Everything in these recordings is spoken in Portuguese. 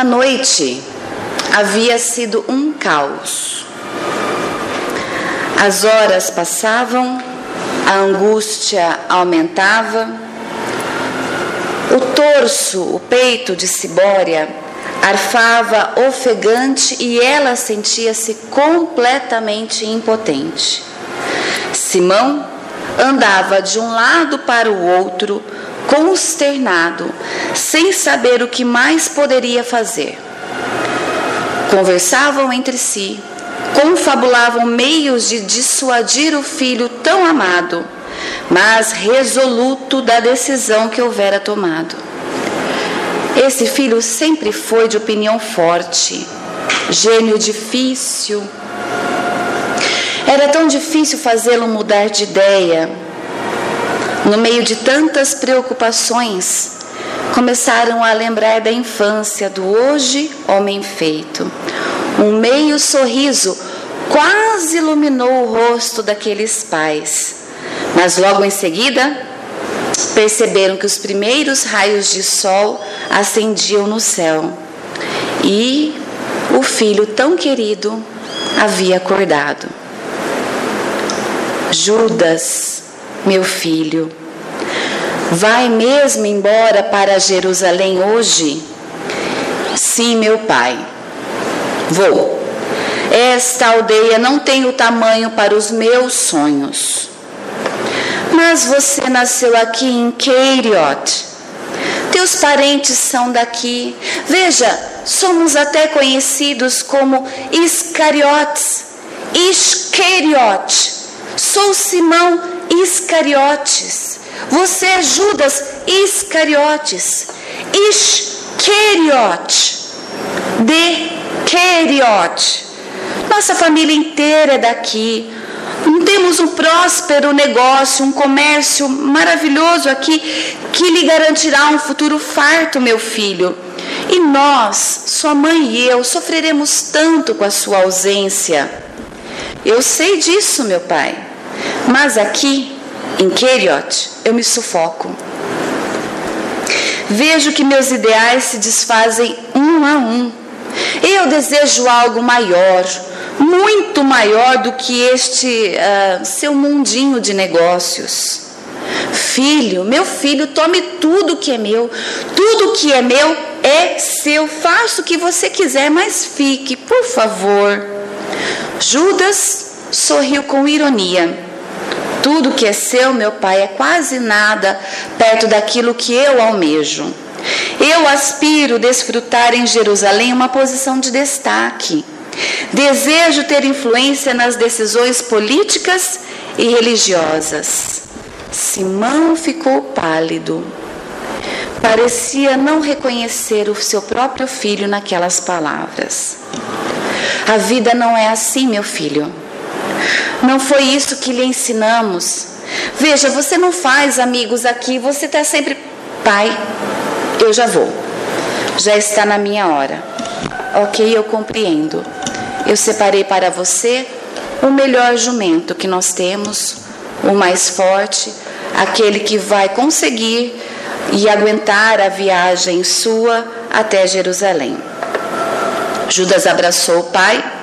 A noite havia sido um caos. As horas passavam, a angústia aumentava. O torso, o peito de Cibória arfava ofegante e ela sentia-se completamente impotente. Simão andava de um lado para o outro, consternado, sem saber o que mais poderia fazer. Conversavam entre si, confabulavam meios de dissuadir o filho tão amado, mas resoluto da decisão que houvera tomado. Esse filho sempre foi de opinião forte, gênio difícil. Era tão difícil fazê-lo mudar de ideia. No meio de tantas preocupações, começaram a lembrar da infância do hoje homem feito. Um meio sorriso quase iluminou o rosto daqueles pais, mas logo em seguida perceberam que os primeiros raios de sol acendiam no céu e o filho tão querido havia acordado. Judas, meu filho, vai mesmo embora para Jerusalém hoje? Sim, meu pai. Vou. Esta aldeia não tem o tamanho para os meus sonhos. Mas você nasceu aqui em Keiriot. Teus parentes são daqui. Veja, somos até conhecidos como Iscariotes. Iscariote. Sou Simão Iscariotes. Você é Judas Iscariotes. Iscariote. De Queriote. Nossa família inteira é daqui. Temos um próspero negócio, um comércio maravilhoso aqui que lhe garantirá um futuro farto, meu filho. E nós, sua mãe e eu, sofreremos tanto com a sua ausência. Eu sei disso, meu pai. Mas aqui, em Keriot, eu me sufoco. Vejo que meus ideais se desfazem um a um. Eu desejo algo maior, muito maior do que este uh, seu mundinho de negócios. Filho, meu filho, tome tudo que é meu, tudo que é meu é seu. Faça o que você quiser, mas fique, por favor. Judas sorriu com ironia. Tudo que é seu, meu pai, é quase nada perto daquilo que eu almejo. Eu aspiro desfrutar em Jerusalém uma posição de destaque. Desejo ter influência nas decisões políticas e religiosas. Simão ficou pálido. Parecia não reconhecer o seu próprio filho naquelas palavras. A vida não é assim, meu filho. Não foi isso que lhe ensinamos. Veja, você não faz amigos aqui, você está sempre. Pai, eu já vou. Já está na minha hora. Ok, eu compreendo. Eu separei para você o melhor jumento que nós temos, o mais forte, aquele que vai conseguir e aguentar a viagem sua até Jerusalém. Judas abraçou o pai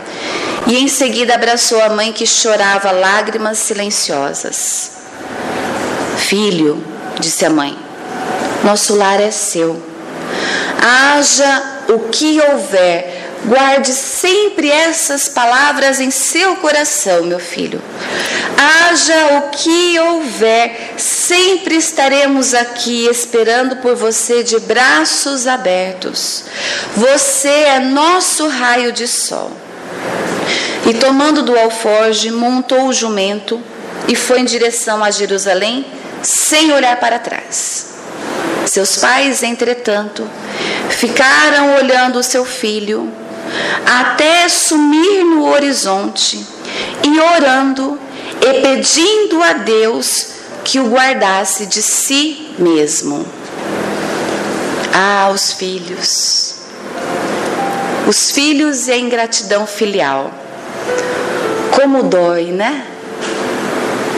e em seguida abraçou a mãe que chorava lágrimas silenciosas. Filho, disse a mãe, nosso lar é seu. Haja o que houver Guarde sempre essas palavras em seu coração, meu filho. Haja o que houver, sempre estaremos aqui esperando por você de braços abertos. Você é nosso raio de sol. E tomando do alforge, montou o jumento e foi em direção a Jerusalém, sem olhar para trás. Seus pais, entretanto, ficaram olhando o seu filho até sumir no horizonte e orando e pedindo a Deus que o guardasse de si mesmo. Ah, os filhos. Os filhos e a ingratidão filial. Como dói, né?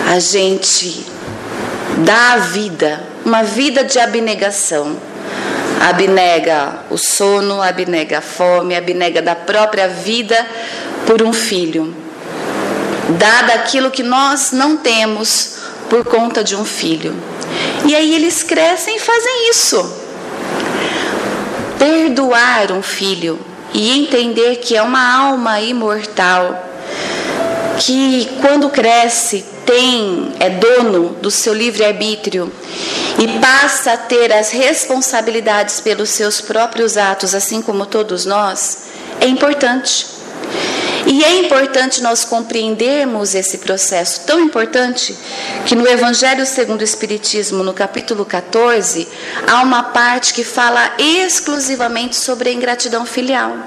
A gente dá a vida, uma vida de abnegação Abnega o sono, abnega a fome, abnega da própria vida por um filho. Dada aquilo que nós não temos por conta de um filho. E aí eles crescem e fazem isso. Perdoar um filho e entender que é uma alma imortal, que quando cresce tem é dono do seu livre-arbítrio e passa a ter as responsabilidades pelos seus próprios atos, assim como todos nós, é importante. E é importante nós compreendermos esse processo tão importante que no Evangelho segundo o Espiritismo, no capítulo 14, há uma parte que fala exclusivamente sobre a ingratidão filial.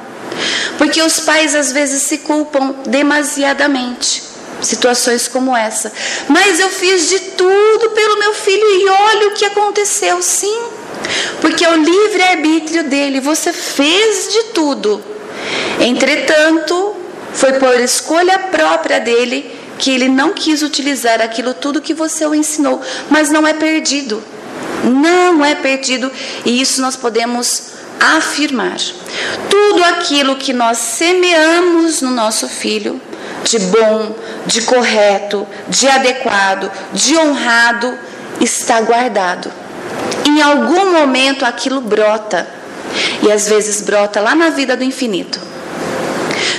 Porque os pais às vezes se culpam demasiadamente situações como essa. Mas eu fiz de tudo pelo meu filho e olha o que aconteceu, sim. Porque é o livre-arbítrio dele, você fez de tudo. Entretanto, foi por escolha própria dele que ele não quis utilizar aquilo tudo que você o ensinou, mas não é perdido. Não é perdido, e isso nós podemos afirmar. Tudo aquilo que nós semeamos no nosso filho, de bom, de correto, de adequado, de honrado, está guardado. Em algum momento aquilo brota, e às vezes brota lá na vida do infinito.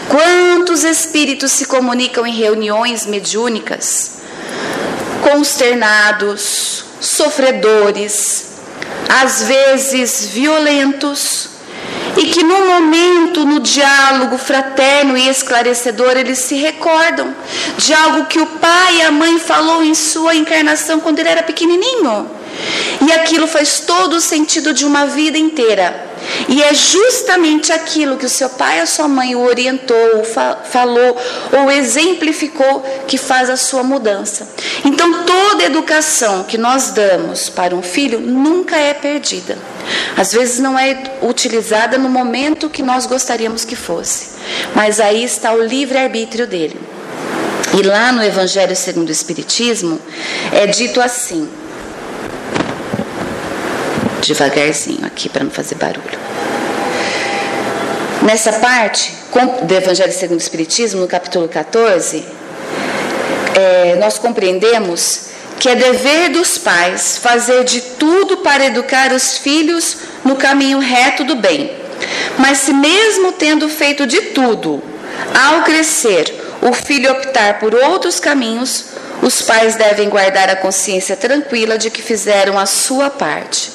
Quantos espíritos se comunicam em reuniões mediúnicas, consternados, sofredores, às vezes violentos, e que no momento, no diálogo fraterno e esclarecedor, eles se recordam de algo que o pai e a mãe falou em sua encarnação quando ele era pequenininho. E aquilo faz todo o sentido de uma vida inteira. E é justamente aquilo que o seu pai ou sua mãe o orientou, ou fa falou ou exemplificou que faz a sua mudança. Então, toda educação que nós damos para um filho nunca é perdida. Às vezes não é utilizada no momento que nós gostaríamos que fosse, mas aí está o livre-arbítrio dele. E lá no Evangelho segundo o Espiritismo é dito assim: devagarzinho aqui para não fazer barulho. Nessa parte do Evangelho segundo o Espiritismo, no capítulo 14, é, nós compreendemos que é dever dos pais fazer de tudo para educar os filhos no caminho reto do bem. Mas se mesmo tendo feito de tudo, ao crescer, o filho optar por outros caminhos, os pais devem guardar a consciência tranquila de que fizeram a sua parte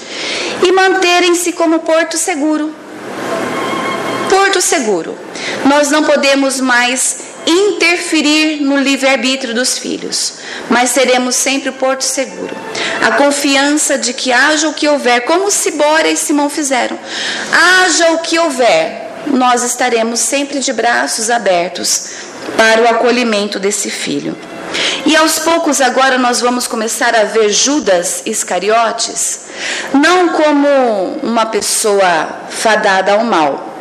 e manterem-se como porto seguro. Porto seguro. Nós não podemos mais interferir no livre-arbítrio dos filhos, mas seremos sempre porto seguro. A confiança de que haja o que houver, como Cibora e Simão fizeram, haja o que houver, nós estaremos sempre de braços abertos para o acolhimento desse filho. E aos poucos agora nós vamos começar a ver Judas Iscariotes não como uma pessoa fadada ao mal.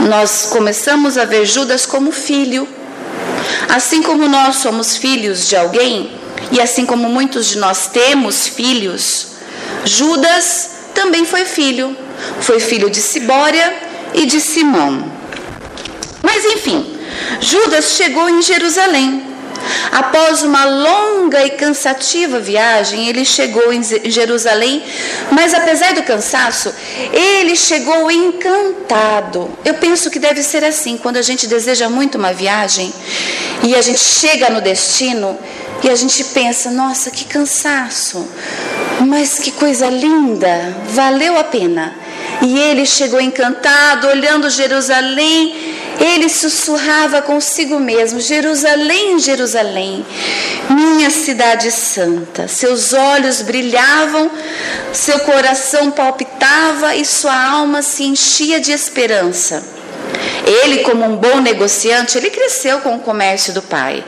Nós começamos a ver Judas como filho. Assim como nós somos filhos de alguém, e assim como muitos de nós temos filhos, Judas também foi filho. Foi filho de Sibória e de Simão. Mas enfim, Judas chegou em Jerusalém. Após uma longa e cansativa viagem, ele chegou em Jerusalém, mas apesar do cansaço, ele chegou encantado. Eu penso que deve ser assim, quando a gente deseja muito uma viagem e a gente chega no destino e a gente pensa: nossa, que cansaço, mas que coisa linda, valeu a pena. E ele chegou encantado, olhando Jerusalém, ele sussurrava consigo mesmo: Jerusalém, Jerusalém, minha cidade santa. Seus olhos brilhavam, seu coração palpitava e sua alma se enchia de esperança. Ele, como um bom negociante, ele cresceu com o comércio do pai.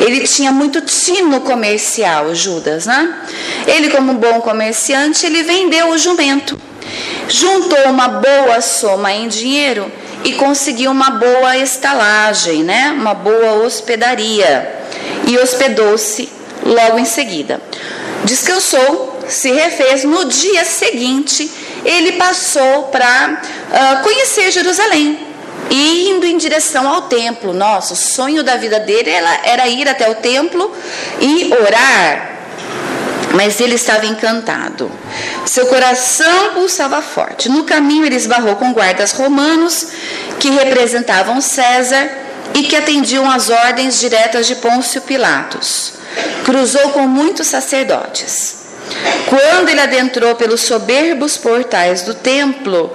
Ele tinha muito tino comercial, Judas, né? Ele, como um bom comerciante, ele vendeu o jumento juntou uma boa soma em dinheiro e conseguiu uma boa estalagem, né? uma boa hospedaria. E hospedou-se logo em seguida. Descansou se refez. No dia seguinte, ele passou para uh, conhecer Jerusalém, indo em direção ao templo. Nossa, o sonho da vida dele era, ir até o templo e orar. Mas ele estava encantado. Seu coração pulsava forte. No caminho, ele esbarrou com guardas romanos que representavam César e que atendiam às ordens diretas de Pôncio Pilatos. Cruzou com muitos sacerdotes. Quando ele adentrou pelos soberbos portais do templo,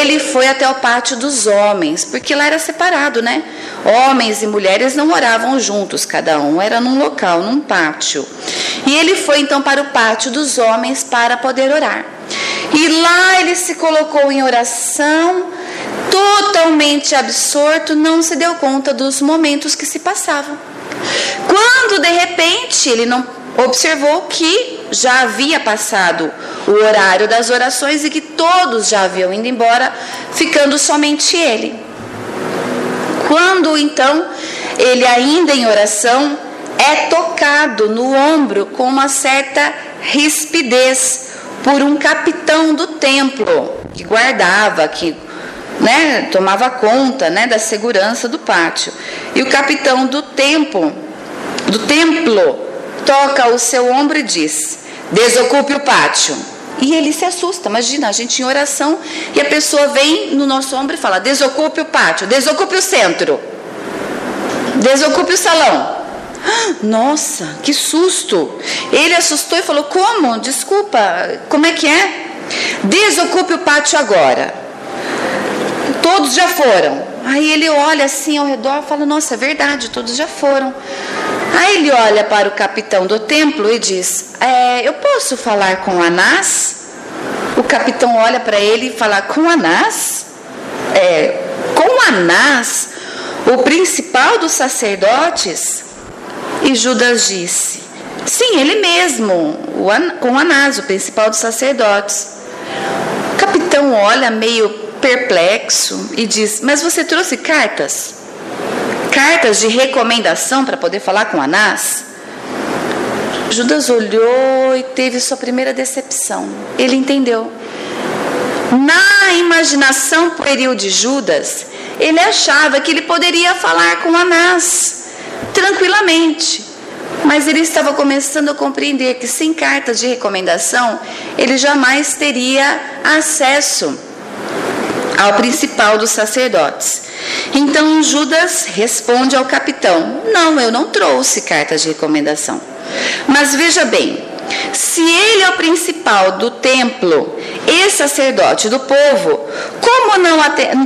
ele foi até o pátio dos homens, porque lá era separado, né? Homens e mulheres não moravam juntos, cada um era num local, num pátio. E ele foi então para o pátio dos homens para poder orar. E lá ele se colocou em oração, totalmente absorto, não se deu conta dos momentos que se passavam. Quando de repente ele não observou que já havia passado o horário das orações e que todos já haviam ido embora, ficando somente ele. Quando então ele, ainda em oração, é tocado no ombro com uma certa rispidez por um capitão do templo que guardava, que né, tomava conta né, da segurança do pátio. E o capitão do templo, do templo, toca o seu ombro e diz: Desocupe o pátio. E ele se assusta. Imagina, a gente em oração e a pessoa vem no nosso ombro e fala: Desocupe o pátio, desocupe o centro, desocupe o salão. Nossa, que susto! Ele assustou e falou: Como? Desculpa, como é que é? Desocupe o pátio agora. Todos já foram. Aí ele olha assim ao redor e fala: Nossa, é verdade, todos já foram. Aí ele olha para o capitão do templo e diz: é, Eu posso falar com Anás? O capitão olha para ele e fala: Com Anás? É, com Anás, o principal dos sacerdotes? E Judas disse: Sim, ele mesmo, com Anás, o principal dos sacerdotes. O capitão olha meio perplexo e diz: Mas você trouxe cartas? Cartas de recomendação para poder falar com Anás, Judas olhou e teve sua primeira decepção. Ele entendeu. Na imaginação pueril de Judas, ele achava que ele poderia falar com Anás tranquilamente. Mas ele estava começando a compreender que sem cartas de recomendação, ele jamais teria acesso ao principal dos sacerdotes. Então Judas responde ao capitão: Não, eu não trouxe cartas de recomendação. Mas veja bem, se ele é o principal do templo e sacerdote do povo, como não,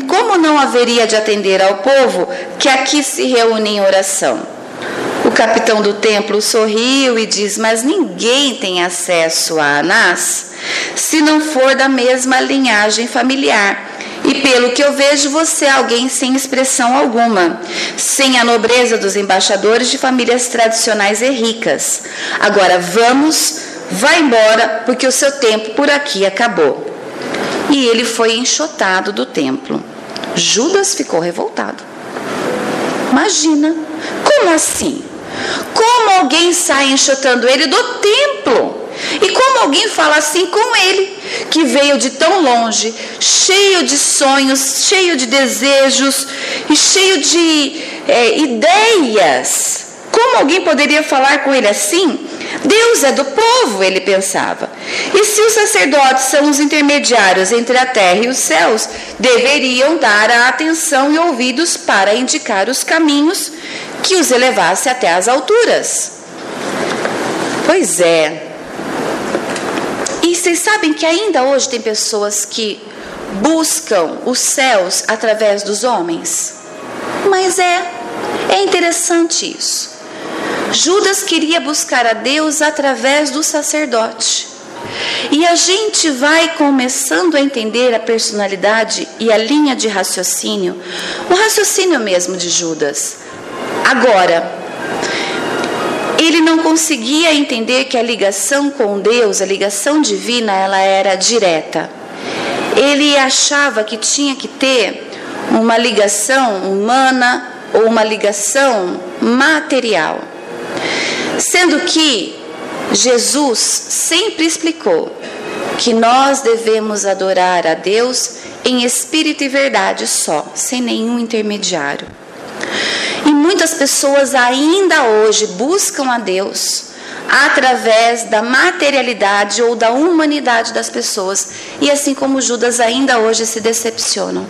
como não haveria de atender ao povo que aqui se reúne em oração? O capitão do templo sorriu e diz: Mas ninguém tem acesso a Anás se não for da mesma linhagem familiar. E pelo que eu vejo, você é alguém sem expressão alguma, sem a nobreza dos embaixadores de famílias tradicionais e ricas. Agora vamos, vá embora, porque o seu tempo por aqui acabou. E ele foi enxotado do templo. Judas ficou revoltado. Imagina, como assim? Como alguém sai enxotando ele do templo? E como alguém fala assim com ele, que veio de tão longe, cheio de sonhos, cheio de desejos e cheio de é, ideias? Como alguém poderia falar com ele assim? Deus é do povo, ele pensava. E se os sacerdotes são os intermediários entre a terra e os céus, deveriam dar a atenção e ouvidos para indicar os caminhos que os elevasse até as alturas. Pois é, e vocês sabem que ainda hoje tem pessoas que buscam os céus através dos homens? Mas é, é interessante isso. Judas queria buscar a Deus através do sacerdote. E a gente vai começando a entender a personalidade e a linha de raciocínio, o raciocínio mesmo de Judas. Agora, ele não conseguia entender que a ligação com Deus, a ligação divina, ela era direta. Ele achava que tinha que ter uma ligação humana ou uma ligação material. Sendo que Jesus sempre explicou que nós devemos adorar a Deus em espírito e verdade só, sem nenhum intermediário. E muitas pessoas ainda hoje buscam a Deus através da materialidade ou da humanidade das pessoas, e assim como Judas ainda hoje se decepcionam.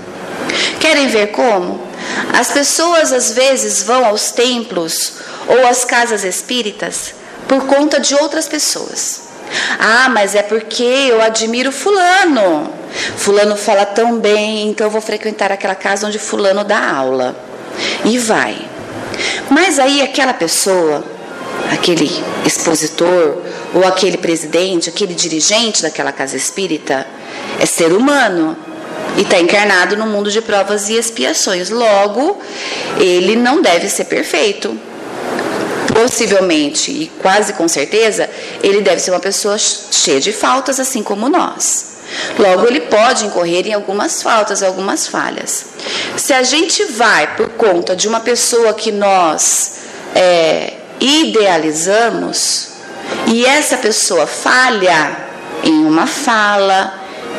Querem ver como? As pessoas às vezes vão aos templos ou às casas espíritas por conta de outras pessoas. Ah, mas é porque eu admiro Fulano. Fulano fala tão bem, então eu vou frequentar aquela casa onde Fulano dá aula. E vai. Mas aí aquela pessoa, aquele expositor, ou aquele presidente, aquele dirigente daquela casa espírita, é ser humano e está encarnado no mundo de provas e expiações. Logo, ele não deve ser perfeito possivelmente e quase com certeza, ele deve ser uma pessoa cheia de faltas, assim como nós. Logo, ele pode incorrer em algumas faltas, algumas falhas. Se a gente vai por conta de uma pessoa que nós é, idealizamos e essa pessoa falha em uma fala,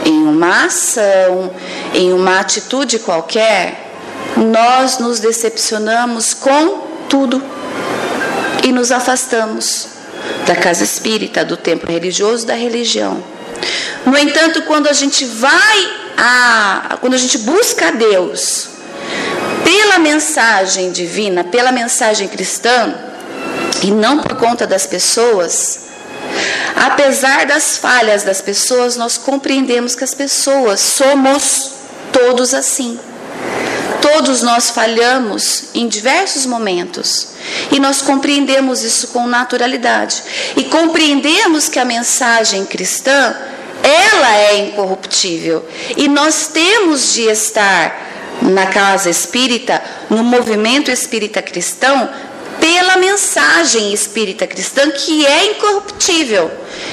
em uma ação, em uma atitude qualquer, nós nos decepcionamos com tudo e nos afastamos da casa espírita, do templo religioso, da religião. No entanto, quando a gente vai a, quando a gente busca a Deus pela mensagem divina, pela mensagem cristã, e não por conta das pessoas, apesar das falhas das pessoas, nós compreendemos que as pessoas somos todos assim. Todos nós falhamos em diversos momentos e nós compreendemos isso com naturalidade. E compreendemos que a mensagem cristã, ela é incorruptível. E nós temos de estar na casa espírita, no movimento espírita cristão, pela mensagem espírita cristã que é incorruptível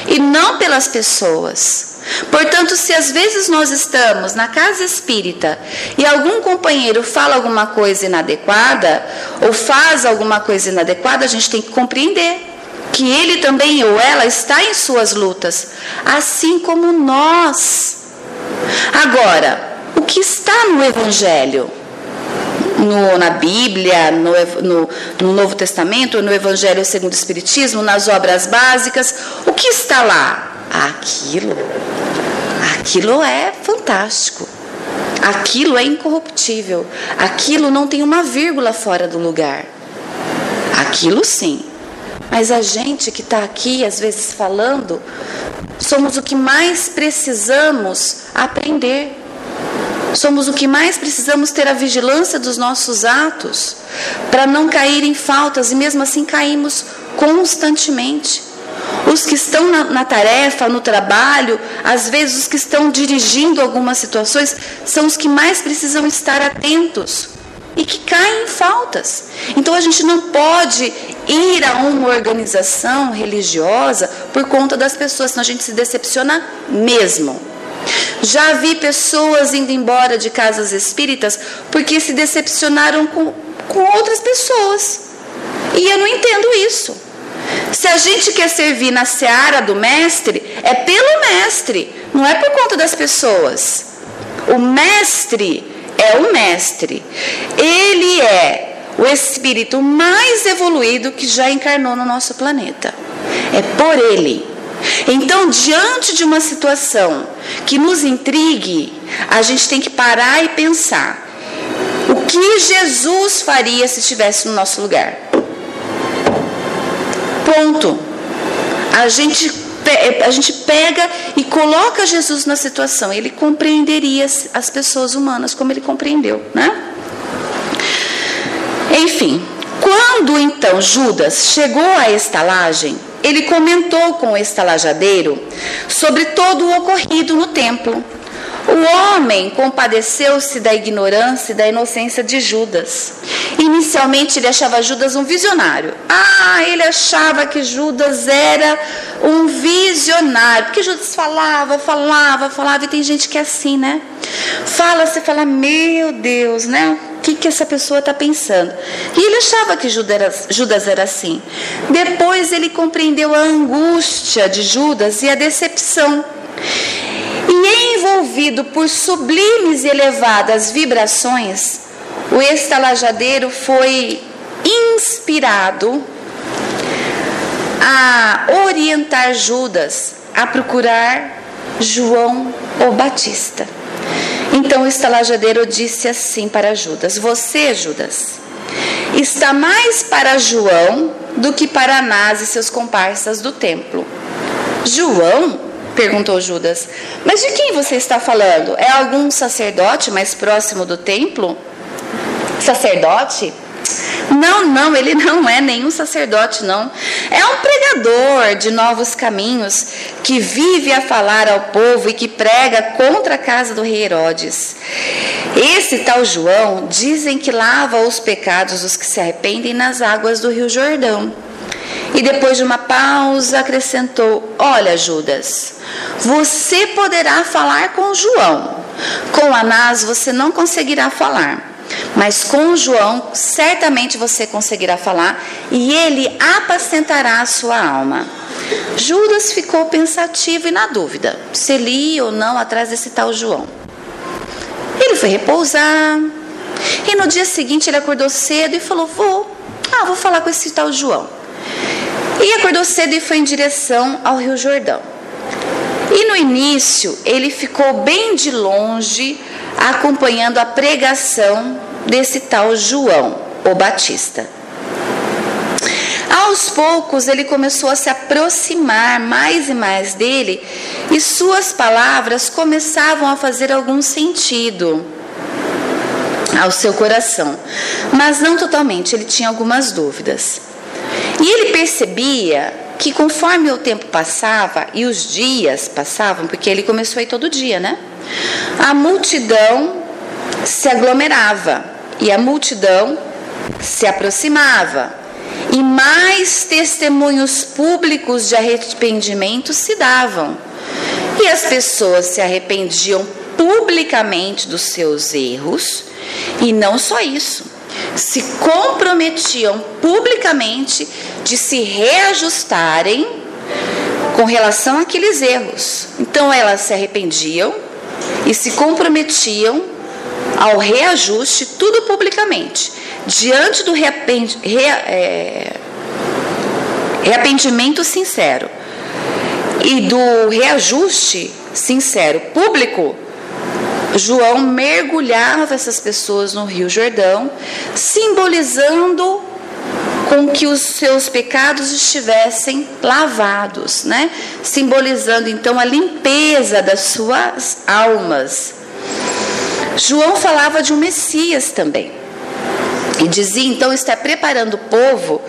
e não pelas pessoas. Portanto, se às vezes nós estamos na casa espírita e algum companheiro fala alguma coisa inadequada ou faz alguma coisa inadequada, a gente tem que compreender que ele também ou ela está em suas lutas, assim como nós. Agora, o que está no Evangelho? No, na Bíblia, no, no, no Novo Testamento, no Evangelho segundo o Espiritismo, nas obras básicas, o que está lá? Aquilo Aquilo é fantástico. Aquilo é incorruptível. Aquilo não tem uma vírgula fora do lugar. Aquilo sim. Mas a gente que está aqui, às vezes falando, somos o que mais precisamos aprender. Somos o que mais precisamos ter a vigilância dos nossos atos, para não cair em faltas e mesmo assim caímos constantemente. Os que estão na, na, tarefa, no trabalho, às vezes os que estão dirigindo algumas situações, são os que mais precisam estar atentos e que caem em faltas. Então a gente não pode ir a uma organização religiosa por conta das pessoas, senão a gente se decepciona mesmo. Já vi pessoas indo embora de casas espíritas porque se decepcionaram com, com outras pessoas. E eu não entendo isso. Se a gente quer servir na seara do mestre, é pelo mestre, não é por conta das pessoas. O mestre é o mestre. Ele é o espírito mais evoluído que já encarnou no nosso planeta. É por ele. Então, diante de uma situação que nos intrigue, a gente tem que parar e pensar: o que Jesus faria se estivesse no nosso lugar? Ponto. A gente, a gente pega e coloca Jesus na situação. Ele compreenderia as pessoas humanas como ele compreendeu, né? Enfim, quando então Judas chegou à estalagem, ele comentou com o estalajadeiro sobre todo o ocorrido no templo. O homem compadeceu-se da ignorância e da inocência de Judas Inicialmente ele achava Judas um visionário. Ah, ele achava que Judas era um visionário, porque Judas falava, falava, falava, e tem gente que é assim, né? Fala, você fala, meu Deus, né? O que, que essa pessoa está pensando? E ele achava que Judas era, Judas era assim. Depois ele compreendeu a angústia de Judas e a decepção. E envolvido por sublimes e elevadas vibrações, o estalajadeiro foi inspirado a orientar Judas a procurar João o Batista. Então o estalajadeiro disse assim para Judas: Você, Judas, está mais para João do que para Anás e seus comparsas do templo. João? Perguntou Judas. Mas de quem você está falando? É algum sacerdote mais próximo do templo? sacerdote? Não, não, ele não é nenhum sacerdote, não. É um pregador de novos caminhos que vive a falar ao povo e que prega contra a casa do rei Herodes. Esse tal João dizem que lava os pecados dos que se arrependem nas águas do rio Jordão. E depois de uma pausa acrescentou: Olha, Judas, você poderá falar com João. Com Anás você não conseguirá falar mas com João, certamente você conseguirá falar e ele apacentará a sua alma. Judas ficou pensativo e na dúvida se ele ia ou não atrás desse tal João. Ele foi repousar e no dia seguinte ele acordou cedo e falou: Vou, ah, vou falar com esse tal João. E acordou cedo e foi em direção ao Rio Jordão. E no início ele ficou bem de longe acompanhando a pregação desse tal João, o Batista. Aos poucos ele começou a se aproximar mais e mais dele e suas palavras começavam a fazer algum sentido ao seu coração, mas não totalmente, ele tinha algumas dúvidas. E ele percebia que conforme o tempo passava e os dias passavam, porque ele começou aí todo dia, né? A multidão se aglomerava e a multidão se aproximava. E mais testemunhos públicos de arrependimento se davam. E as pessoas se arrependiam publicamente dos seus erros, e não só isso, se comprometiam publicamente de se reajustarem com relação àqueles erros. Então elas se arrependiam e se comprometiam ao reajuste, tudo publicamente, diante do reapend, re, é, reapendimento sincero e do reajuste sincero público, João mergulhava essas pessoas no Rio Jordão, simbolizando com que os seus pecados estivessem lavados, né? Simbolizando então a limpeza das suas almas. João falava de um Messias também. E dizia então está preparando o povo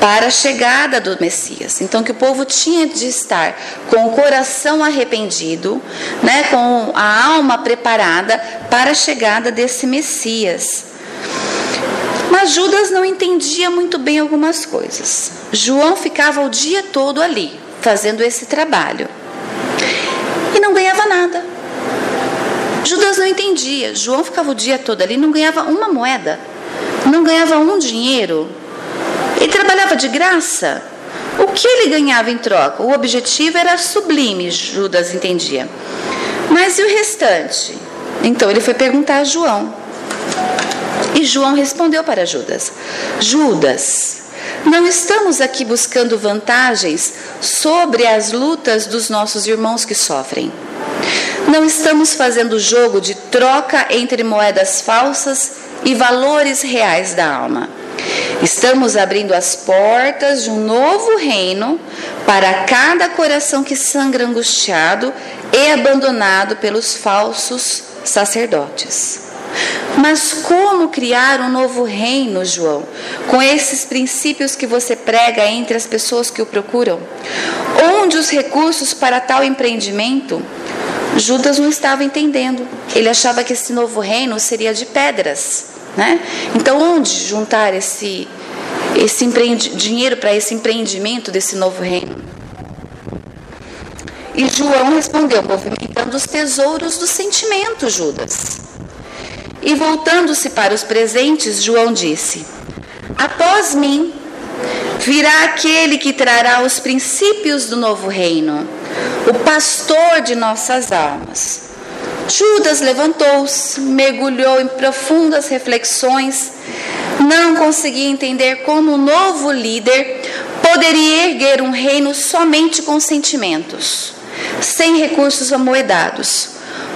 para a chegada do Messias. Então que o povo tinha de estar com o coração arrependido, né, com a alma preparada para a chegada desse Messias. Mas Judas não entendia muito bem algumas coisas. João ficava o dia todo ali, fazendo esse trabalho. E não ganhava nada. Judas não entendia. João ficava o dia todo ali, não ganhava uma moeda, não ganhava um dinheiro. Ele trabalhava de graça. O que ele ganhava em troca? O objetivo era sublime, Judas entendia. Mas e o restante? Então ele foi perguntar a João. E João respondeu para Judas: Judas, não estamos aqui buscando vantagens sobre as lutas dos nossos irmãos que sofrem. Não estamos fazendo jogo de troca entre moedas falsas e valores reais da alma. Estamos abrindo as portas de um novo reino para cada coração que sangra angustiado e abandonado pelos falsos sacerdotes. Mas como criar um novo reino, João, com esses princípios que você prega entre as pessoas que o procuram? Onde os recursos para tal empreendimento? Judas não estava entendendo. Ele achava que esse novo reino seria de pedras. Né? Então, onde juntar esse, esse dinheiro para esse empreendimento desse novo reino? E João respondeu, movimentando os tesouros do sentimento, Judas. E voltando-se para os presentes, João disse: Após mim virá aquele que trará os princípios do novo reino, o pastor de nossas almas. Judas levantou-se, mergulhou em profundas reflexões, não conseguia entender como o novo líder poderia erguer um reino somente com sentimentos, sem recursos amoedados.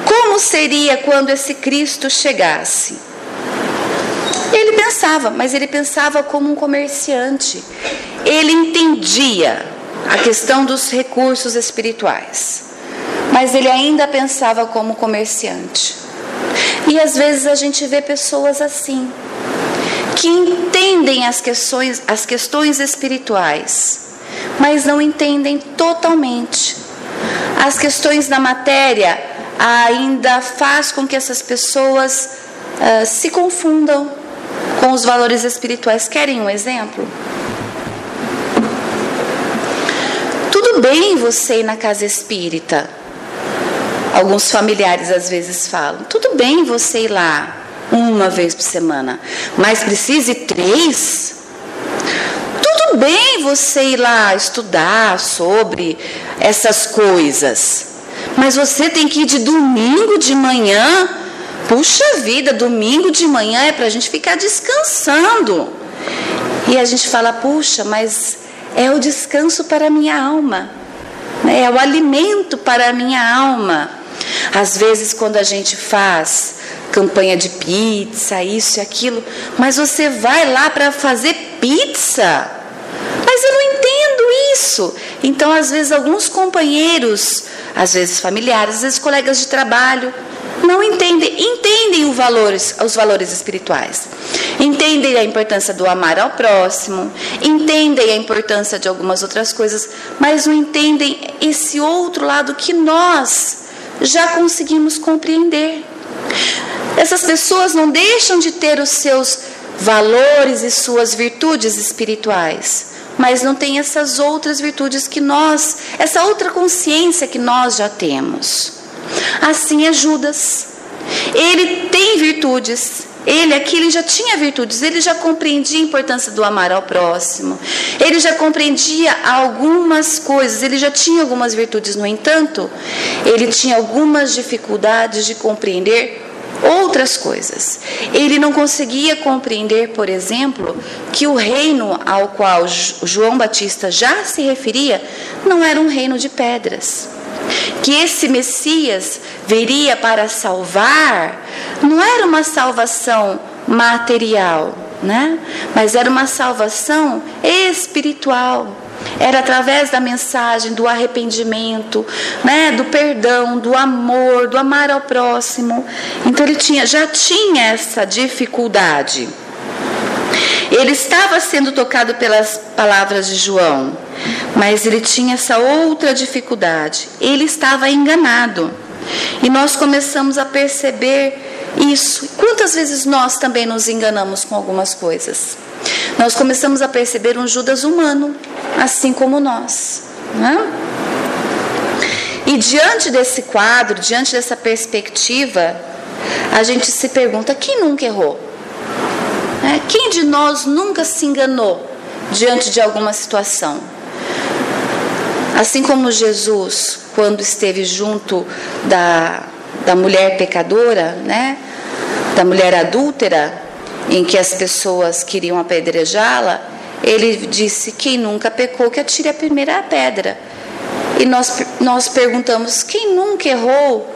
Como seria quando esse Cristo chegasse? Ele pensava, mas ele pensava como um comerciante. Ele entendia a questão dos recursos espirituais, mas ele ainda pensava como comerciante. E às vezes a gente vê pessoas assim, que entendem as questões, as questões espirituais, mas não entendem totalmente. As questões da matéria ainda faz com que essas pessoas uh, se confundam com os valores espirituais. Querem um exemplo? Tudo bem você ir na casa espírita. Alguns familiares às vezes falam: tudo bem você ir lá uma vez por semana, mas precise três? Tudo bem você ir lá estudar sobre essas coisas, mas você tem que ir de domingo de manhã Puxa vida, domingo de manhã é para a gente ficar descansando. E a gente fala, puxa, mas é o descanso para a minha alma, né? é o alimento para a minha alma. Às vezes, quando a gente faz campanha de pizza, isso e aquilo, mas você vai lá para fazer pizza. Mas eu não entendo isso. Então, às vezes, alguns companheiros, às vezes familiares, às vezes colegas de trabalho, não entendem, entendem os valores, os valores espirituais. Entendem a importância do amar ao próximo, entendem a importância de algumas outras coisas, mas não entendem esse outro lado que nós já conseguimos compreender. Essas pessoas não deixam de ter os seus valores e suas virtudes espirituais, mas não têm essas outras virtudes que nós, essa outra consciência que nós já temos. Assim é Judas. Ele tem virtudes. Ele aqui ele já tinha virtudes, ele já compreendia a importância do amar ao próximo, ele já compreendia algumas coisas, ele já tinha algumas virtudes, no entanto, ele tinha algumas dificuldades de compreender outras coisas. Ele não conseguia compreender, por exemplo, que o reino ao qual João Batista já se referia não era um reino de pedras que esse Messias viria para salvar, não era uma salvação material, né? Mas era uma salvação espiritual. Era através da mensagem do arrependimento, né, do perdão, do amor, do amar ao próximo. Então ele tinha, já tinha essa dificuldade. Ele estava sendo tocado pelas palavras de João, mas ele tinha essa outra dificuldade. Ele estava enganado. E nós começamos a perceber isso. Quantas vezes nós também nos enganamos com algumas coisas? Nós começamos a perceber um Judas humano, assim como nós. Né? E diante desse quadro, diante dessa perspectiva, a gente se pergunta: quem nunca errou? Né? Quem de nós nunca se enganou diante de alguma situação? Assim como Jesus, quando esteve junto da, da mulher pecadora, né? da mulher adúltera, em que as pessoas queriam apedrejá-la, ele disse: Quem nunca pecou, que atire a primeira pedra. E nós, nós perguntamos: Quem nunca errou,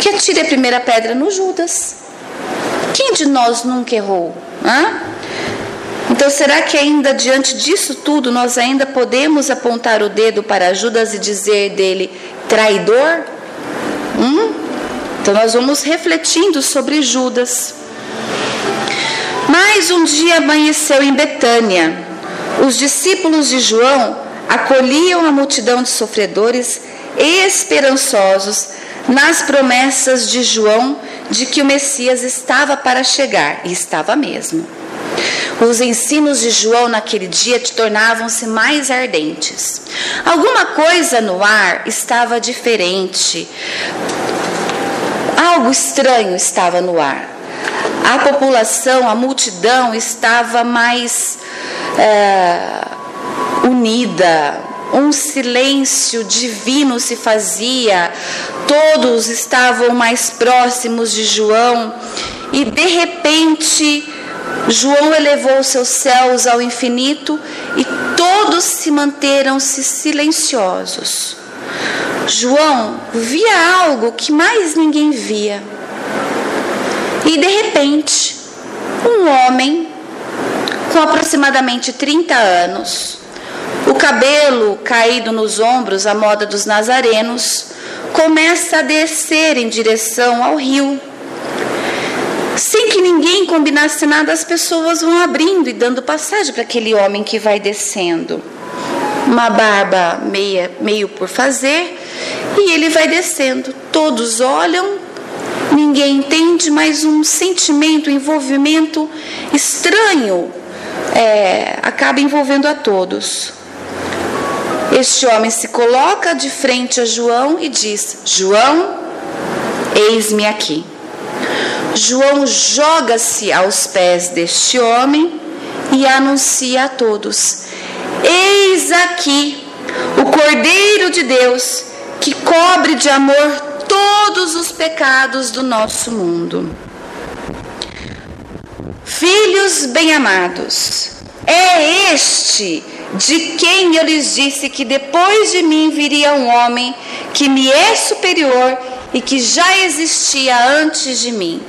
que atire a primeira pedra no Judas. Quem de nós nunca errou? Hã? Então, será que ainda diante disso tudo nós ainda podemos apontar o dedo para Judas e dizer dele traidor? Hum? Então, nós vamos refletindo sobre Judas. Mais um dia amanheceu em Betânia. Os discípulos de João acolhiam a multidão de sofredores esperançosos nas promessas de João de que o Messias estava para chegar, e estava mesmo. Os ensinos de João naquele dia tornavam-se mais ardentes. Alguma coisa no ar estava diferente. Algo estranho estava no ar. A população, a multidão estava mais é, unida, um silêncio divino se fazia, todos estavam mais próximos de João e de repente João elevou seus céus ao infinito e todos se manteram-se silenciosos. João via algo que mais ninguém via. E de repente, um homem com aproximadamente 30 anos, o cabelo caído nos ombros, à moda dos nazarenos, começa a descer em direção ao rio ninguém combinasse nada, as pessoas vão abrindo e dando passagem para aquele homem que vai descendo. Uma barba meia, meio por fazer, e ele vai descendo. Todos olham, ninguém entende, mas um sentimento, envolvimento estranho é, acaba envolvendo a todos. Este homem se coloca de frente a João e diz: João, eis-me aqui. João joga-se aos pés deste homem e anuncia a todos: Eis aqui o Cordeiro de Deus que cobre de amor todos os pecados do nosso mundo. Filhos bem-amados, é este de quem eu lhes disse que depois de mim viria um homem que me é superior e que já existia antes de mim.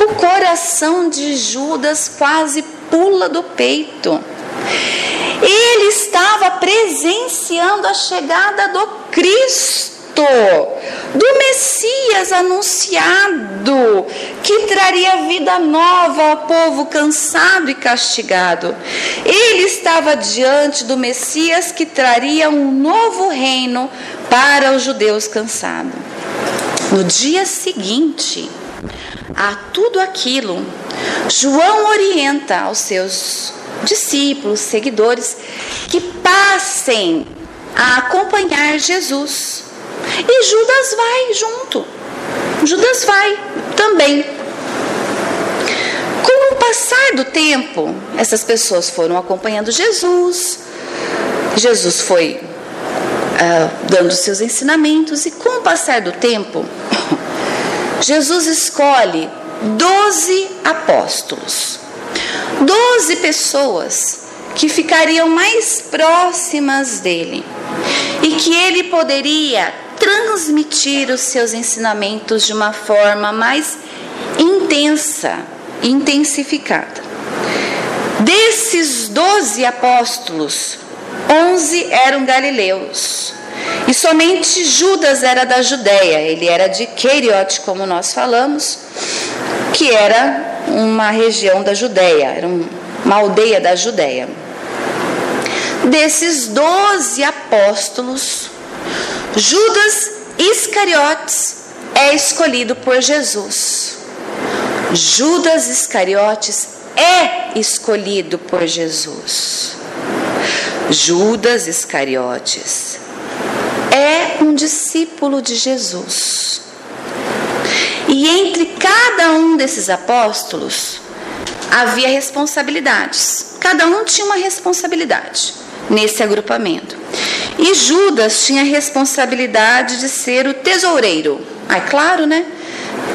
O coração de Judas quase pula do peito. Ele estava presenciando a chegada do Cristo, do Messias anunciado, que traria vida nova ao povo cansado e castigado. Ele estava diante do Messias que traria um novo reino para os judeus cansados. No dia seguinte, a tudo aquilo, João orienta aos seus discípulos, seguidores, que passem a acompanhar Jesus. E Judas vai junto. Judas vai também. Com o passar do tempo, essas pessoas foram acompanhando Jesus. Jesus foi uh, dando seus ensinamentos, e com o passar do tempo, Jesus escolhe doze apóstolos, doze pessoas que ficariam mais próximas dele e que ele poderia transmitir os seus ensinamentos de uma forma mais intensa, intensificada. Desses doze apóstolos, onze eram galileus e somente Judas era da Judéia, ele era de Queriote, como nós falamos, que era uma região da Judéia, era uma aldeia da Judéia. Desses doze apóstolos, Judas Iscariotes é escolhido por Jesus. Judas Iscariotes é escolhido por Jesus. Judas Iscariotes é um discípulo de Jesus. E entre cada um desses apóstolos havia responsabilidades. Cada um tinha uma responsabilidade nesse agrupamento. E Judas tinha a responsabilidade de ser o tesoureiro. Ah, é claro, né?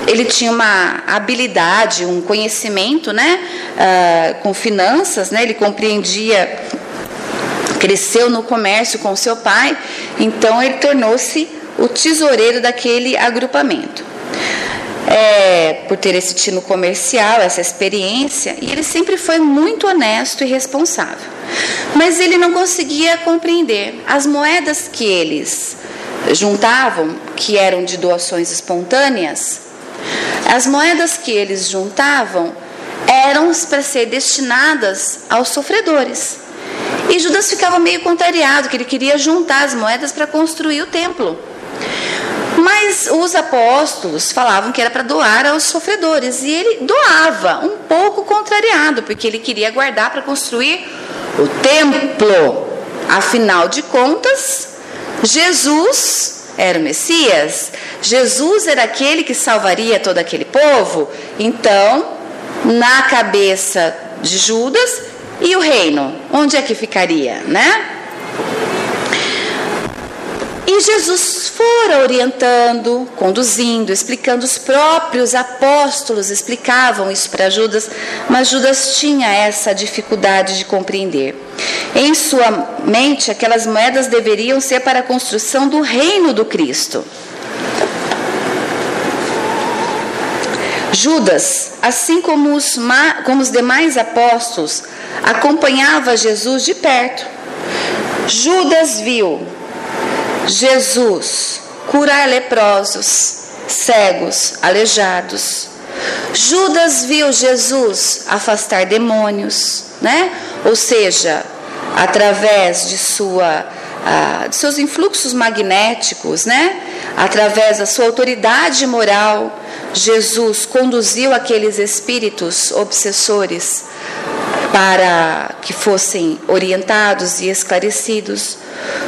Ele tinha uma habilidade, um conhecimento, né? Uh, com finanças, né? Ele compreendia cresceu no comércio com seu pai, então ele tornou-se o tesoureiro daquele agrupamento. É, por ter esse tino comercial, essa experiência, e ele sempre foi muito honesto e responsável. Mas ele não conseguia compreender as moedas que eles juntavam, que eram de doações espontâneas, as moedas que eles juntavam eram para ser destinadas aos sofredores. E Judas ficava meio contrariado, que ele queria juntar as moedas para construir o templo. Mas os apóstolos falavam que era para doar aos sofredores e ele doava, um pouco contrariado, porque ele queria guardar para construir o templo. Afinal de contas, Jesus era o Messias, Jesus era aquele que salvaria todo aquele povo. Então, na cabeça de Judas, e o reino? Onde é que ficaria, né? E Jesus fora orientando, conduzindo, explicando. Os próprios apóstolos explicavam isso para Judas, mas Judas tinha essa dificuldade de compreender. Em sua mente, aquelas moedas deveriam ser para a construção do reino do Cristo. Judas, assim como os, como os demais apóstolos, acompanhava Jesus de perto. Judas viu Jesus curar leprosos, cegos, aleijados. Judas viu Jesus afastar demônios, né? Ou seja, através de sua de seus influxos magnéticos, né? Através da sua autoridade moral, Jesus conduziu aqueles espíritos obsessores para que fossem orientados e esclarecidos.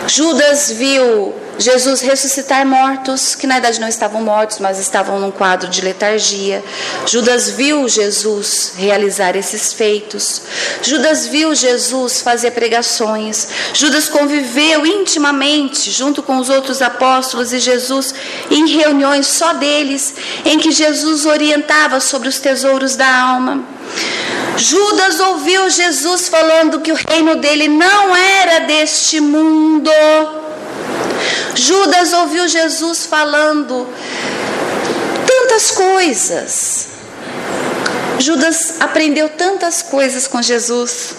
Judas viu Jesus ressuscitar mortos, que na verdade não estavam mortos, mas estavam num quadro de letargia. Judas viu Jesus realizar esses feitos. Judas viu Jesus fazer pregações. Judas conviveu intimamente junto com os outros apóstolos e Jesus em reuniões só deles, em que Jesus orientava sobre os tesouros da alma. Judas ouviu Jesus falando que o reino dele não era deste mundo. Judas ouviu Jesus falando tantas coisas. Judas aprendeu tantas coisas com Jesus.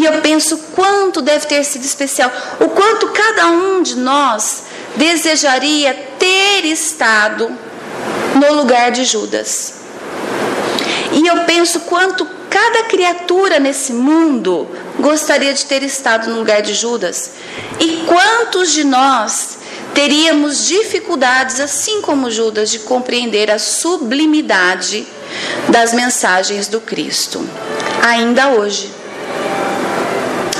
E eu penso quanto deve ter sido especial, o quanto cada um de nós desejaria ter estado no lugar de Judas. E eu penso quanto cada criatura nesse mundo gostaria de ter estado no lugar de Judas. E quantos de nós teríamos dificuldades, assim como Judas, de compreender a sublimidade das mensagens do Cristo? Ainda hoje.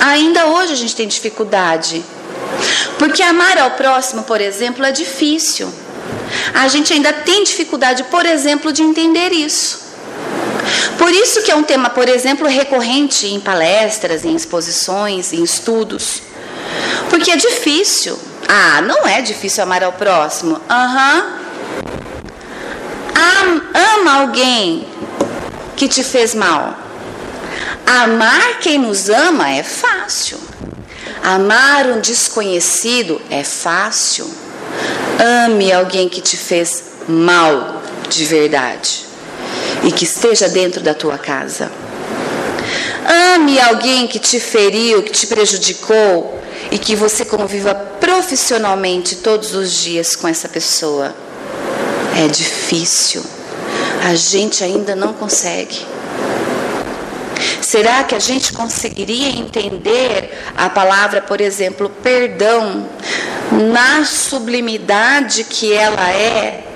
Ainda hoje a gente tem dificuldade. Porque amar ao próximo, por exemplo, é difícil. A gente ainda tem dificuldade, por exemplo, de entender isso. Por isso que é um tema, por exemplo, recorrente em palestras, em exposições, em estudos. Porque é difícil. Ah, não é difícil amar ao próximo. Aham. Uhum. Ama alguém que te fez mal. Amar quem nos ama é fácil. Amar um desconhecido é fácil. Ame alguém que te fez mal de verdade e que esteja dentro da tua casa. Ame alguém que te feriu, que te prejudicou e que você conviva profissionalmente todos os dias com essa pessoa. É difícil. A gente ainda não consegue. Será que a gente conseguiria entender a palavra, por exemplo, perdão, na sublimidade que ela é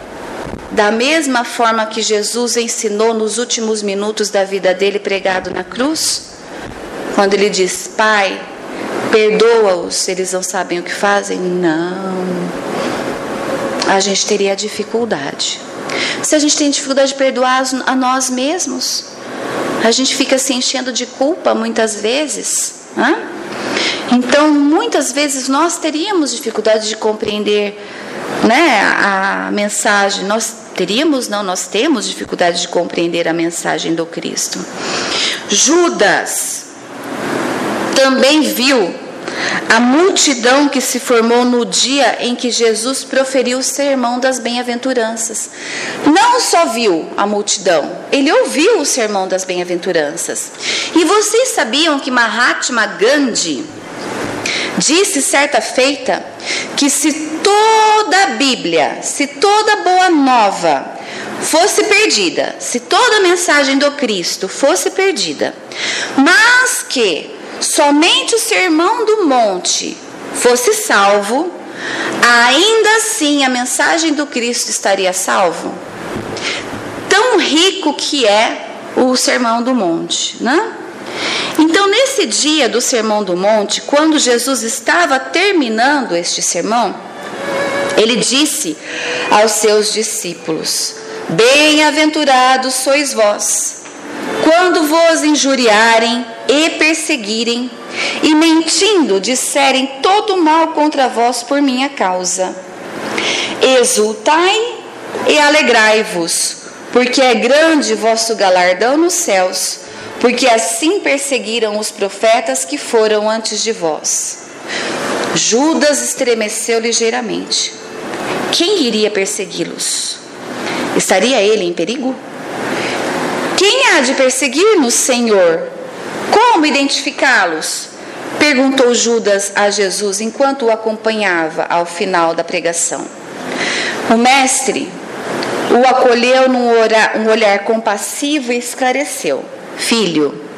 da mesma forma que Jesus ensinou nos últimos minutos da vida dele pregado na cruz? Quando ele diz: Pai, perdoa-os, eles não sabem o que fazem? Não. A gente teria dificuldade. Se a gente tem dificuldade de perdoar a nós mesmos, a gente fica se enchendo de culpa muitas vezes. Então, muitas vezes nós teríamos dificuldade de compreender né, a mensagem. Nós teríamos, não, nós temos dificuldade de compreender a mensagem do Cristo. Judas também viu a multidão que se formou no dia em que Jesus proferiu o sermão das bem-aventuranças. Não só viu a multidão, ele ouviu o sermão das bem-aventuranças. E vocês sabiam que Mahatma Gandhi disse certa feita que se toda a Bíblia, se toda boa nova fosse perdida, se toda a mensagem do Cristo fosse perdida, mas que somente o sermão do monte fosse salvo, ainda assim a mensagem do Cristo estaria salvo? Tão rico que é o Sermão do Monte, né? Então, nesse dia do Sermão do Monte, quando Jesus estava terminando este sermão, ele disse aos seus discípulos: Bem-aventurados sois vós, quando vos injuriarem e perseguirem, e mentindo disserem todo mal contra vós por minha causa. Exultai e alegrai-vos, porque é grande vosso galardão nos céus porque assim perseguiram os profetas que foram antes de vós. Judas estremeceu ligeiramente. Quem iria persegui-los? Estaria ele em perigo? Quem há de perseguir-nos, Senhor? Como identificá-los? Perguntou Judas a Jesus enquanto o acompanhava ao final da pregação. O mestre o acolheu num um olhar compassivo e esclareceu. Filho,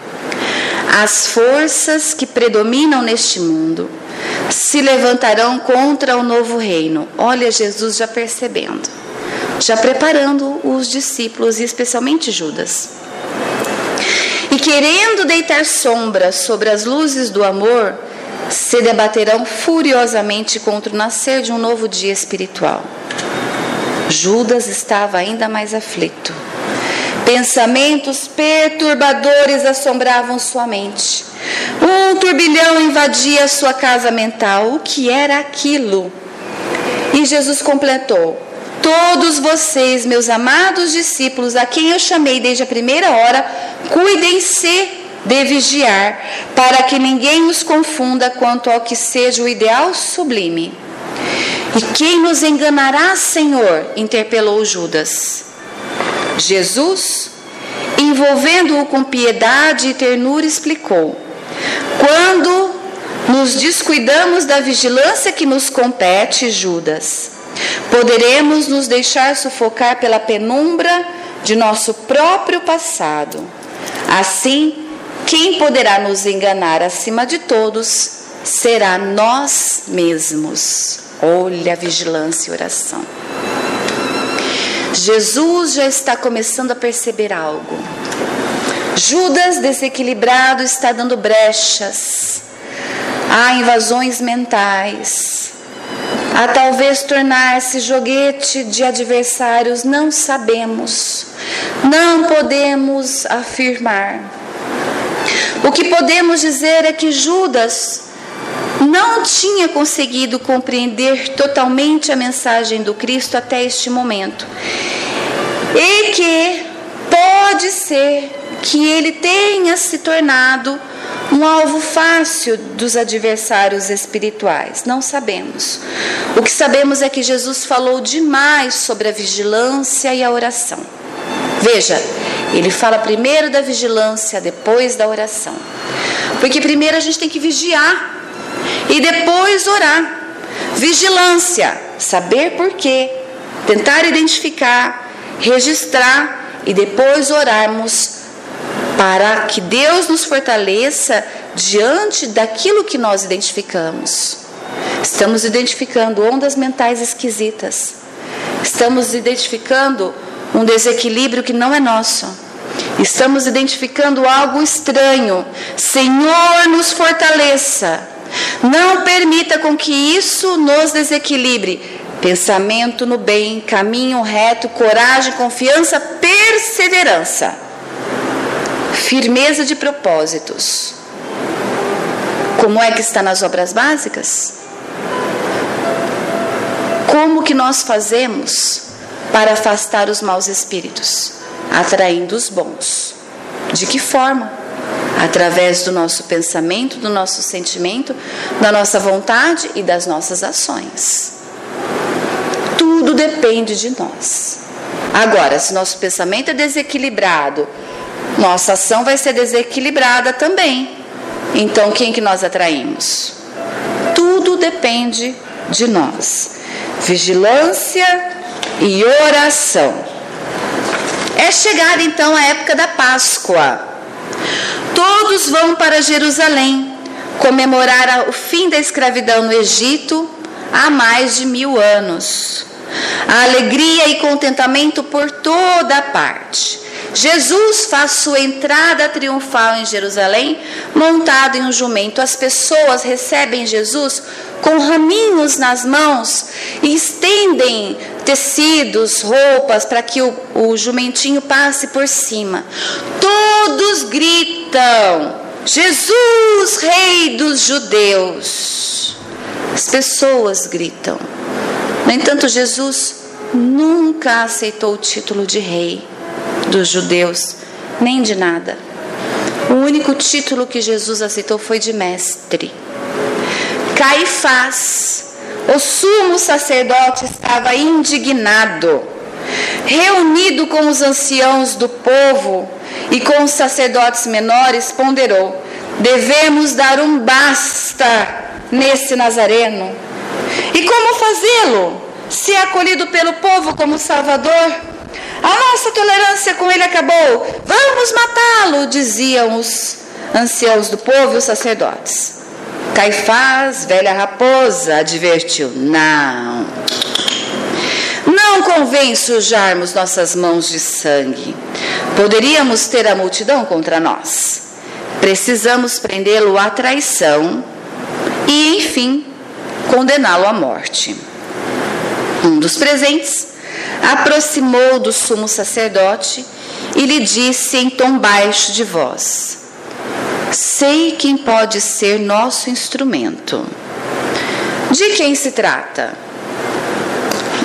as forças que predominam neste mundo se levantarão contra o novo reino. Olha, Jesus já percebendo, já preparando os discípulos, e especialmente Judas. E querendo deitar sombra sobre as luzes do amor, se debaterão furiosamente contra o nascer de um novo dia espiritual. Judas estava ainda mais aflito Pensamentos perturbadores assombravam sua mente. Um turbilhão invadia sua casa mental. O que era aquilo? E Jesus completou: Todos vocês, meus amados discípulos, a quem eu chamei desde a primeira hora, cuidem-se de vigiar, para que ninguém os confunda quanto ao que seja o ideal sublime. E quem nos enganará, Senhor? interpelou Judas. Jesus, envolvendo-o com piedade e ternura, explicou: Quando nos descuidamos da vigilância que nos compete, Judas, poderemos nos deixar sufocar pela penumbra de nosso próprio passado. Assim, quem poderá nos enganar acima de todos será nós mesmos. Olha a vigilância e oração. Jesus já está começando a perceber algo. Judas, desequilibrado, está dando brechas. Há invasões mentais. A talvez tornar-se joguete de adversários, não sabemos. Não podemos afirmar. O que podemos dizer é que Judas não tinha conseguido compreender totalmente a mensagem do Cristo até este momento. E que pode ser que ele tenha se tornado um alvo fácil dos adversários espirituais. Não sabemos. O que sabemos é que Jesus falou demais sobre a vigilância e a oração. Veja, ele fala primeiro da vigilância, depois da oração. Porque primeiro a gente tem que vigiar e depois orar. Vigilância, saber por quê, tentar identificar, registrar e depois orarmos para que Deus nos fortaleça diante daquilo que nós identificamos. Estamos identificando ondas mentais esquisitas. Estamos identificando um desequilíbrio que não é nosso. Estamos identificando algo estranho. Senhor, nos fortaleça não permita com que isso nos desequilibre. Pensamento no bem, caminho reto, coragem, confiança, perseverança, firmeza de propósitos. Como é que está nas obras básicas? Como que nós fazemos para afastar os maus espíritos, atraindo os bons? De que forma? Através do nosso pensamento, do nosso sentimento, da nossa vontade e das nossas ações. Tudo depende de nós. Agora, se nosso pensamento é desequilibrado, nossa ação vai ser desequilibrada também. Então, quem que nós atraímos? Tudo depende de nós. Vigilância e oração. É chegada então a época da Páscoa. Todos vão para Jerusalém comemorar o fim da escravidão no Egito, há mais de mil anos. A alegria e contentamento por toda parte. Jesus faz sua entrada triunfal em Jerusalém, montado em um jumento. As pessoas recebem Jesus com raminhos nas mãos e estendem tecidos, roupas, para que o, o jumentinho passe por cima. Todos gritam: Jesus, Rei dos Judeus. As pessoas gritam. No entanto, Jesus nunca aceitou o título de rei dos judeus, nem de nada. O único título que Jesus aceitou foi de mestre. Caifás, o sumo sacerdote, estava indignado. Reunido com os anciãos do povo e com os sacerdotes menores, ponderou: devemos dar um basta nesse Nazareno. E como fazê-lo? Se é acolhido pelo povo como Salvador? A nossa tolerância com ele acabou. Vamos matá-lo, diziam os anciãos do povo e os sacerdotes. Caifás, velha raposa, advertiu: Não. Não convém sujarmos nossas mãos de sangue. Poderíamos ter a multidão contra nós. Precisamos prendê-lo à traição e, enfim, condená-lo à morte. Um dos presentes aproximou do sumo sacerdote e lhe disse em tom baixo de voz: Sei quem pode ser nosso instrumento. De quem se trata?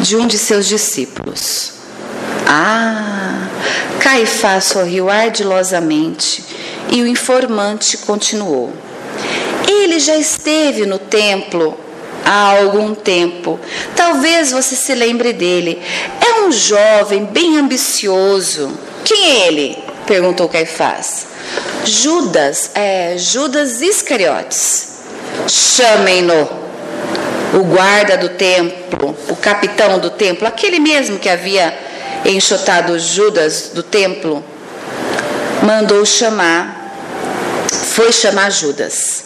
De um de seus discípulos. Ah! Caifás sorriu ardilosamente e o informante continuou. Ele já esteve no templo há algum tempo. Talvez você se lembre dele. É um jovem bem ambicioso. Quem é ele? perguntou Caifás. Judas, é Judas Iscariotes. Chamem-no. O guarda do templo, o capitão do templo, aquele mesmo que havia enxotado Judas do templo, mandou chamar, foi chamar Judas.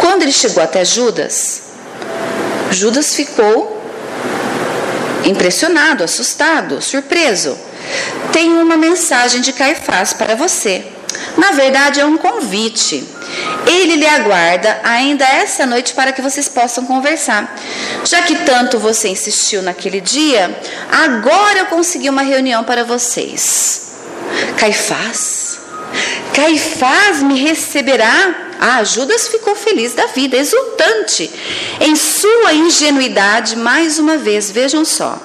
Quando ele chegou até Judas, Judas ficou impressionado, assustado, surpreso. Tenho uma mensagem de Caifás para você. Na verdade, é um convite. Ele lhe aguarda ainda essa noite para que vocês possam conversar. Já que tanto você insistiu naquele dia, agora eu consegui uma reunião para vocês. Caifás? Caifás me receberá ah, Judas ficou feliz da vida, exultante. Em sua ingenuidade, mais uma vez, vejam só.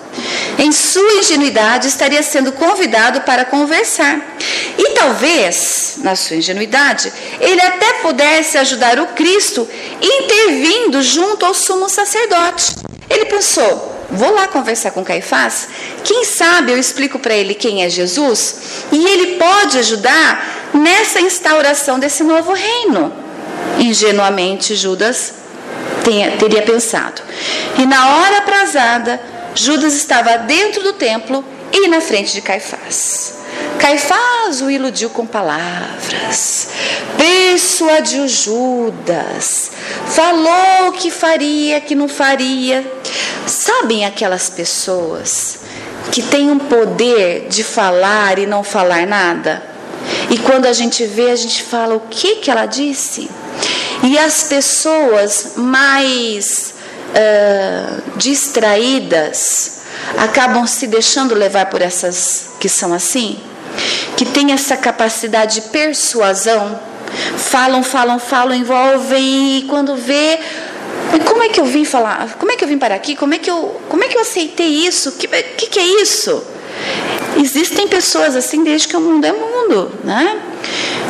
Em sua ingenuidade, estaria sendo convidado para conversar. E talvez, na sua ingenuidade, ele até pudesse ajudar o Cristo intervindo junto ao sumo sacerdote. Ele pensou: vou lá conversar com Caifás, quem sabe eu explico para ele quem é Jesus e ele pode ajudar nessa instauração desse novo reino ingenuamente Judas tenha, teria pensado. E na hora aprazada, Judas estava dentro do templo e na frente de Caifás. Caifás o iludiu com palavras, persuadiu Judas, falou que faria, que não faria. Sabem aquelas pessoas que têm um poder de falar e não falar nada? E quando a gente vê, a gente fala: o que, que ela disse? E as pessoas mais uh, distraídas acabam se deixando levar por essas que são assim, que têm essa capacidade de persuasão, falam, falam, falam, envolvem e quando vê como é que eu vim falar? Como é que eu vim para aqui? Como é que eu, como é que eu aceitei isso? O que, que, que é isso? Existem pessoas assim desde que o mundo é mundo, né?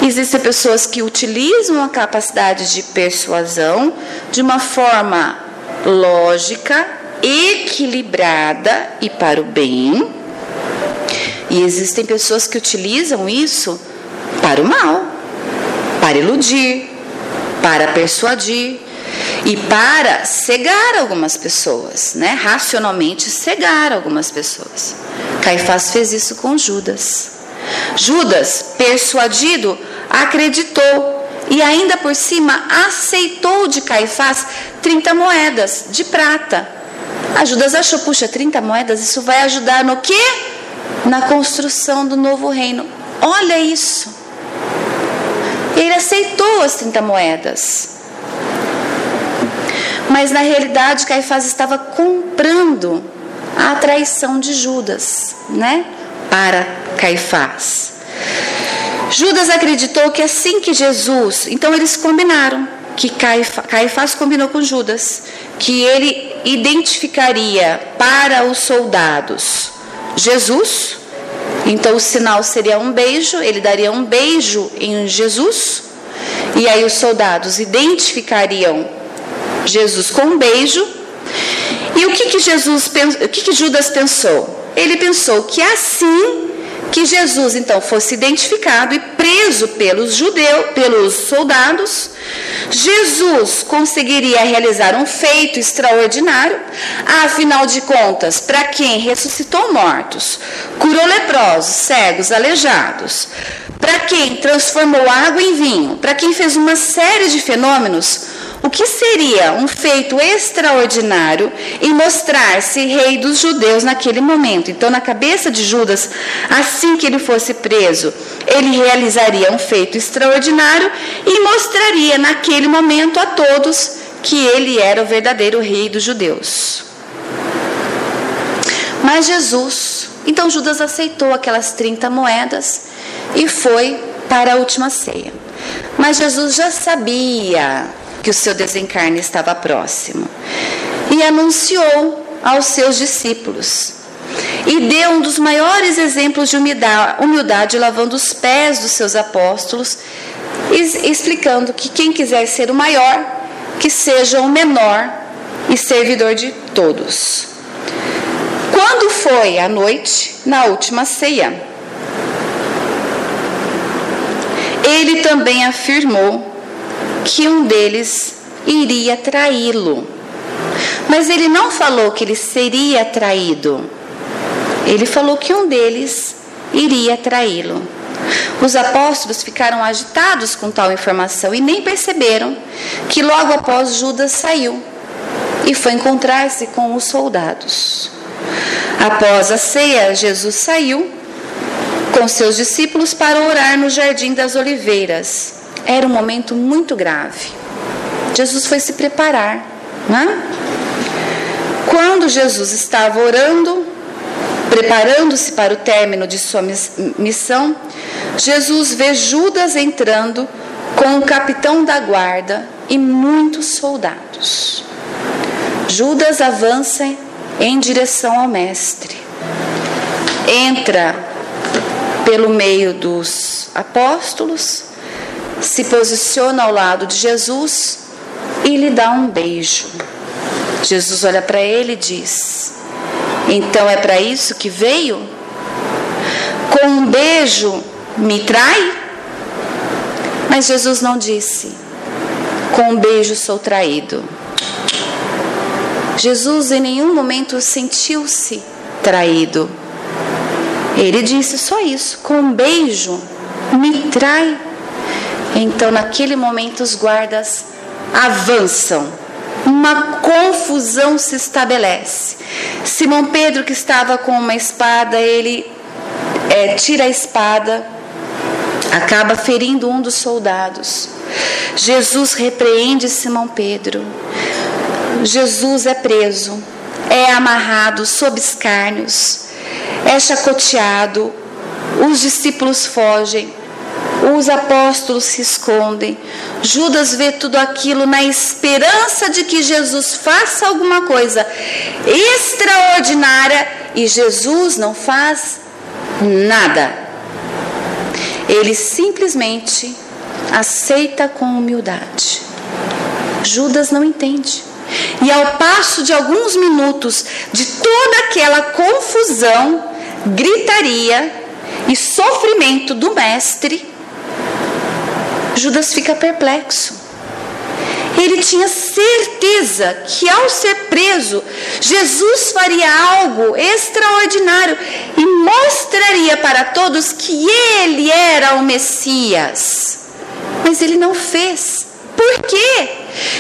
Existem pessoas que utilizam a capacidade de persuasão de uma forma lógica, equilibrada e para o bem. E existem pessoas que utilizam isso para o mal, para iludir, para persuadir e para cegar algumas pessoas, né? Racionalmente cegar algumas pessoas. Caifás fez isso com Judas. Judas, persuadido, acreditou e ainda por cima aceitou de Caifás 30 moedas de prata. A Judas achou, puxa, 30 moedas, isso vai ajudar no quê? Na construção do novo reino. Olha isso. Ele aceitou as 30 moedas. Mas na realidade, Caifás estava comprando a traição de Judas, né? Para Caifás. Judas acreditou que assim que Jesus, então eles combinaram que Caifás, Caifás combinou com Judas que ele identificaria para os soldados Jesus, então o sinal seria um beijo, ele daria um beijo em Jesus, e aí os soldados identificariam Jesus com um beijo. E o que que Jesus, o que que Judas pensou? Ele pensou que assim que Jesus então fosse identificado e preso pelos judeus, pelos soldados, Jesus conseguiria realizar um feito extraordinário, afinal de contas, para quem ressuscitou mortos, curou leprosos, cegos, aleijados, para quem transformou água em vinho, para quem fez uma série de fenômenos, o que seria um feito extraordinário em mostrar-se rei dos judeus naquele momento. Então, na cabeça de Judas, assim que ele fosse preso, ele realizaria um feito extraordinário e mostraria naquele momento a todos que ele era o verdadeiro rei dos judeus. Mas Jesus, então Judas aceitou aquelas 30 moedas e foi para a última ceia. Mas Jesus já sabia que o seu desencarne estava próximo. E anunciou aos seus discípulos. E deu um dos maiores exemplos de humildade, lavando os pés dos seus apóstolos, explicando que quem quiser ser o maior, que seja o menor e servidor de todos. Quando foi a noite, na última ceia, ele também afirmou que um deles iria traí-lo. Mas ele não falou que ele seria traído. Ele falou que um deles iria traí-lo. Os apóstolos ficaram agitados com tal informação e nem perceberam que logo após Judas saiu e foi encontrar-se com os soldados. Após a ceia, Jesus saiu com seus discípulos para orar no jardim das oliveiras. Era um momento muito grave. Jesus foi se preparar. Né? Quando Jesus estava orando, preparando-se para o término de sua missão, Jesus vê Judas entrando com o capitão da guarda e muitos soldados. Judas avança em direção ao Mestre. Entra pelo meio dos apóstolos, se posiciona ao lado de Jesus e lhe dá um beijo. Jesus olha para ele e diz: Então é para isso que veio? Com um beijo me trai? Mas Jesus não disse: Com um beijo sou traído. Jesus em nenhum momento sentiu-se traído. Ele disse só isso: Com um beijo me trai. Então, naquele momento, os guardas avançam. Uma confusão se estabelece. Simão Pedro, que estava com uma espada, ele é, tira a espada, acaba ferindo um dos soldados. Jesus repreende Simão Pedro. Jesus é preso, é amarrado sob escárnios, é chacoteado. Os discípulos fogem. Os apóstolos se escondem. Judas vê tudo aquilo na esperança de que Jesus faça alguma coisa extraordinária e Jesus não faz nada. Ele simplesmente aceita com humildade. Judas não entende. E ao passo de alguns minutos de toda aquela confusão, gritaria e sofrimento do Mestre, Judas fica perplexo. Ele tinha certeza que ao ser preso, Jesus faria algo extraordinário e mostraria para todos que ele era o Messias. Mas ele não fez. Por quê?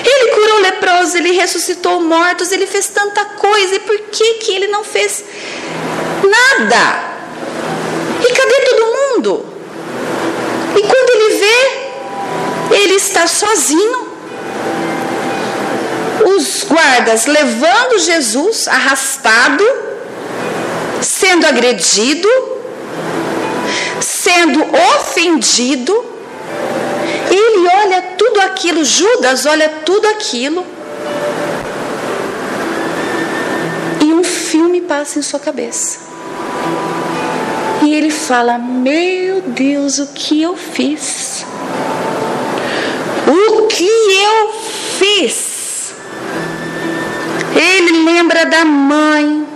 Ele curou leprosos, ele ressuscitou mortos, ele fez tanta coisa. E por que, que ele não fez nada? E cadê todo mundo? E quando ele está sozinho. Os guardas levando Jesus arrastado, sendo agredido, sendo ofendido. Ele olha tudo aquilo, Judas olha tudo aquilo. E um filme passa em sua cabeça. E ele fala: Meu Deus, o que eu fiz? O que eu fiz? Ele lembra da mãe,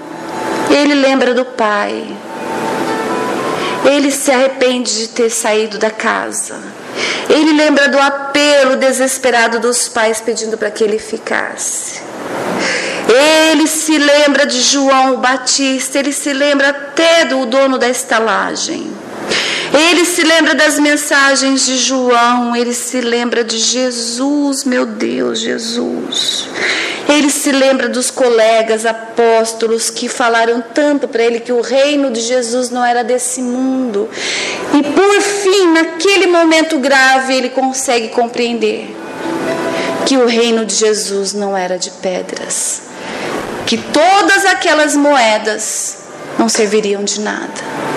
ele lembra do pai. Ele se arrepende de ter saído da casa. Ele lembra do apelo desesperado dos pais pedindo para que ele ficasse. Ele se lembra de João Batista, ele se lembra até do dono da estalagem. Ele se lembra das mensagens de João, ele se lembra de Jesus, meu Deus, Jesus. Ele se lembra dos colegas apóstolos que falaram tanto para ele que o reino de Jesus não era desse mundo. E por fim, naquele momento grave, ele consegue compreender que o reino de Jesus não era de pedras, que todas aquelas moedas não serviriam de nada.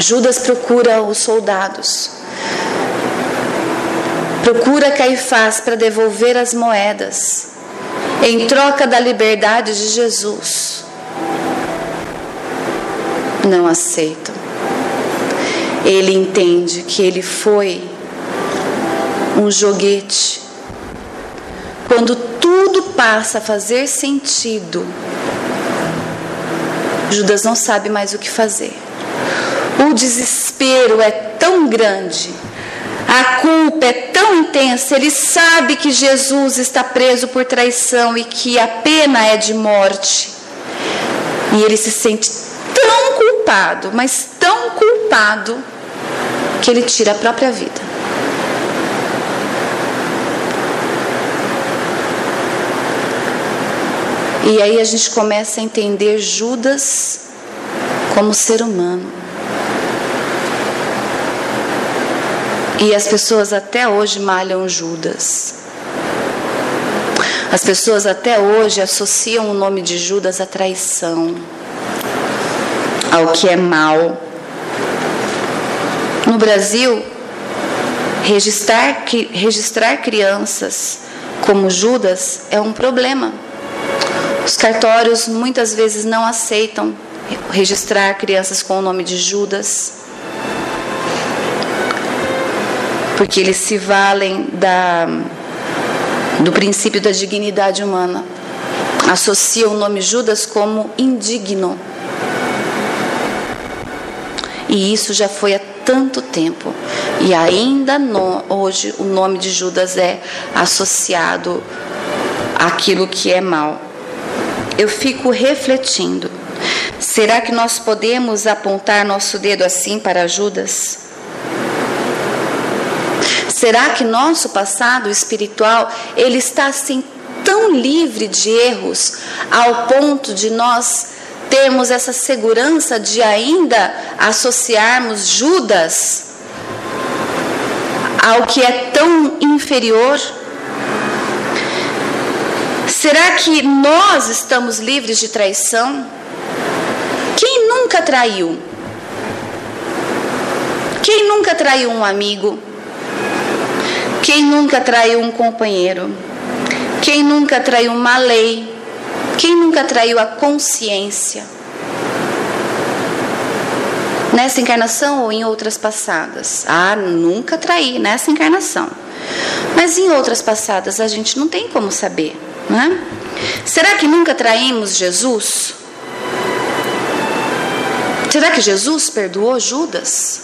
Judas procura os soldados, procura Caifás para devolver as moedas em troca da liberdade de Jesus. Não aceitam. Ele entende que ele foi um joguete. Quando tudo passa a fazer sentido, Judas não sabe mais o que fazer. O desespero é tão grande, a culpa é tão intensa, ele sabe que Jesus está preso por traição e que a pena é de morte. E ele se sente tão culpado, mas tão culpado, que ele tira a própria vida. E aí a gente começa a entender Judas como ser humano. E as pessoas até hoje malham Judas. As pessoas até hoje associam o nome de Judas à traição, ao que é mal. No Brasil, registrar, registrar crianças como Judas é um problema. Os cartórios muitas vezes não aceitam registrar crianças com o nome de Judas, porque eles se valem da, do princípio da dignidade humana. Associam o nome Judas como indigno. E isso já foi há tanto tempo. E ainda no, hoje o nome de Judas é associado àquilo que é mal eu fico refletindo: será que nós podemos apontar nosso dedo assim para Judas? Será que nosso passado espiritual ele está assim tão livre de erros ao ponto de nós termos essa segurança de ainda associarmos Judas ao que é tão inferior? Será que nós estamos livres de traição? Quem nunca traiu? Quem nunca traiu um amigo? Quem nunca traiu um companheiro? Quem nunca traiu uma lei? Quem nunca traiu a consciência? Nessa encarnação ou em outras passadas? Ah, nunca traí nessa encarnação. Mas em outras passadas a gente não tem como saber. Né? Será que nunca traímos Jesus? Será que Jesus perdoou Judas?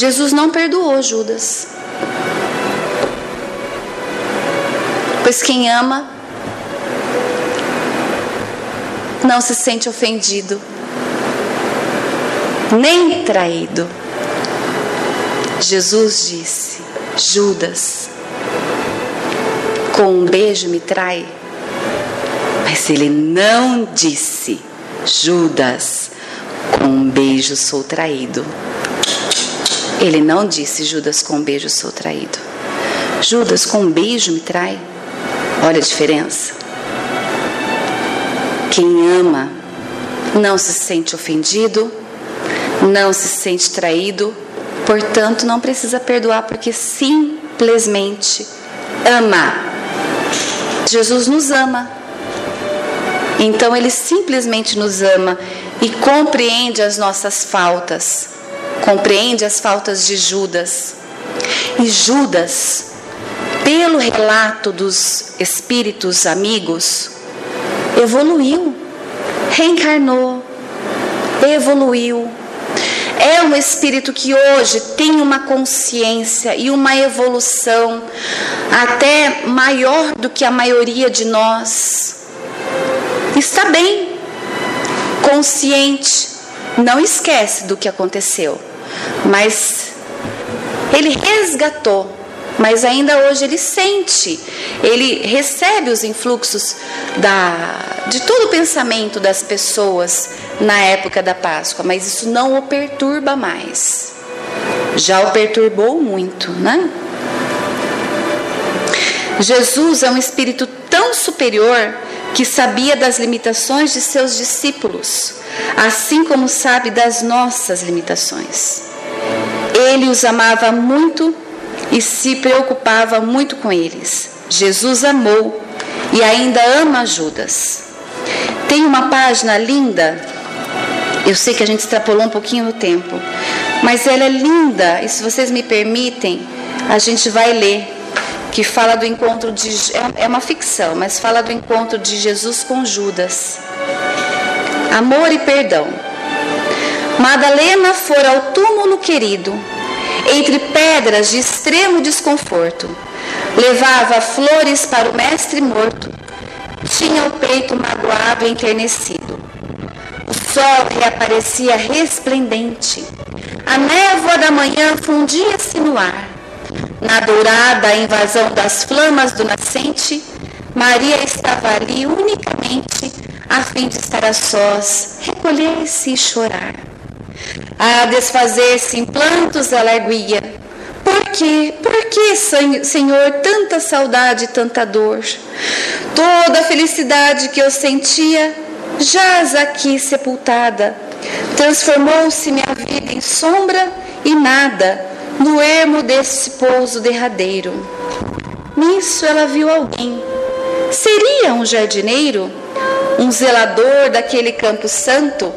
Jesus não perdoou Judas. Pois quem ama não se sente ofendido, nem traído. Jesus disse: Judas, com um beijo me trai. Mas ele não disse: Judas, com um beijo sou traído. Ele não disse: Judas, com um beijo sou traído. Judas, com um beijo me trai. Olha a diferença. Quem ama não se sente ofendido, não se sente traído, portanto não precisa perdoar porque simplesmente ama. Jesus nos ama. Então ele simplesmente nos ama e compreende as nossas faltas, compreende as faltas de Judas. E Judas pelo relato dos espíritos amigos, evoluiu, reencarnou, evoluiu. É um espírito que hoje tem uma consciência e uma evolução até maior do que a maioria de nós. Está bem, consciente, não esquece do que aconteceu, mas ele resgatou mas ainda hoje ele sente, ele recebe os influxos da, de todo o pensamento das pessoas na época da Páscoa, mas isso não o perturba mais. Já o perturbou muito, né? Jesus é um espírito tão superior que sabia das limitações de seus discípulos, assim como sabe das nossas limitações. Ele os amava muito e se preocupava muito com eles. Jesus amou e ainda ama Judas. Tem uma página linda, eu sei que a gente extrapolou um pouquinho no tempo, mas ela é linda e se vocês me permitem, a gente vai ler, que fala do encontro de. É, é uma ficção, mas fala do encontro de Jesus com Judas. Amor e perdão. Madalena fora ao túmulo querido entre pedras de extremo desconforto. Levava flores para o mestre morto. Tinha o peito magoado e enternecido. O sol reaparecia resplendente. A névoa da manhã fundia-se no ar. Na dourada invasão das flamas do nascente, Maria estava ali unicamente a fim de estar a sós, recolher-se e chorar. A desfazer-se em plantos ela erguia. Por quê? Por que, Senhor, tanta saudade e tanta dor? Toda a felicidade que eu sentia jaz aqui sepultada. Transformou-se minha vida em sombra e nada no ermo desse pouso derradeiro. Nisso ela viu alguém. Seria um jardineiro? Um zelador daquele campo santo?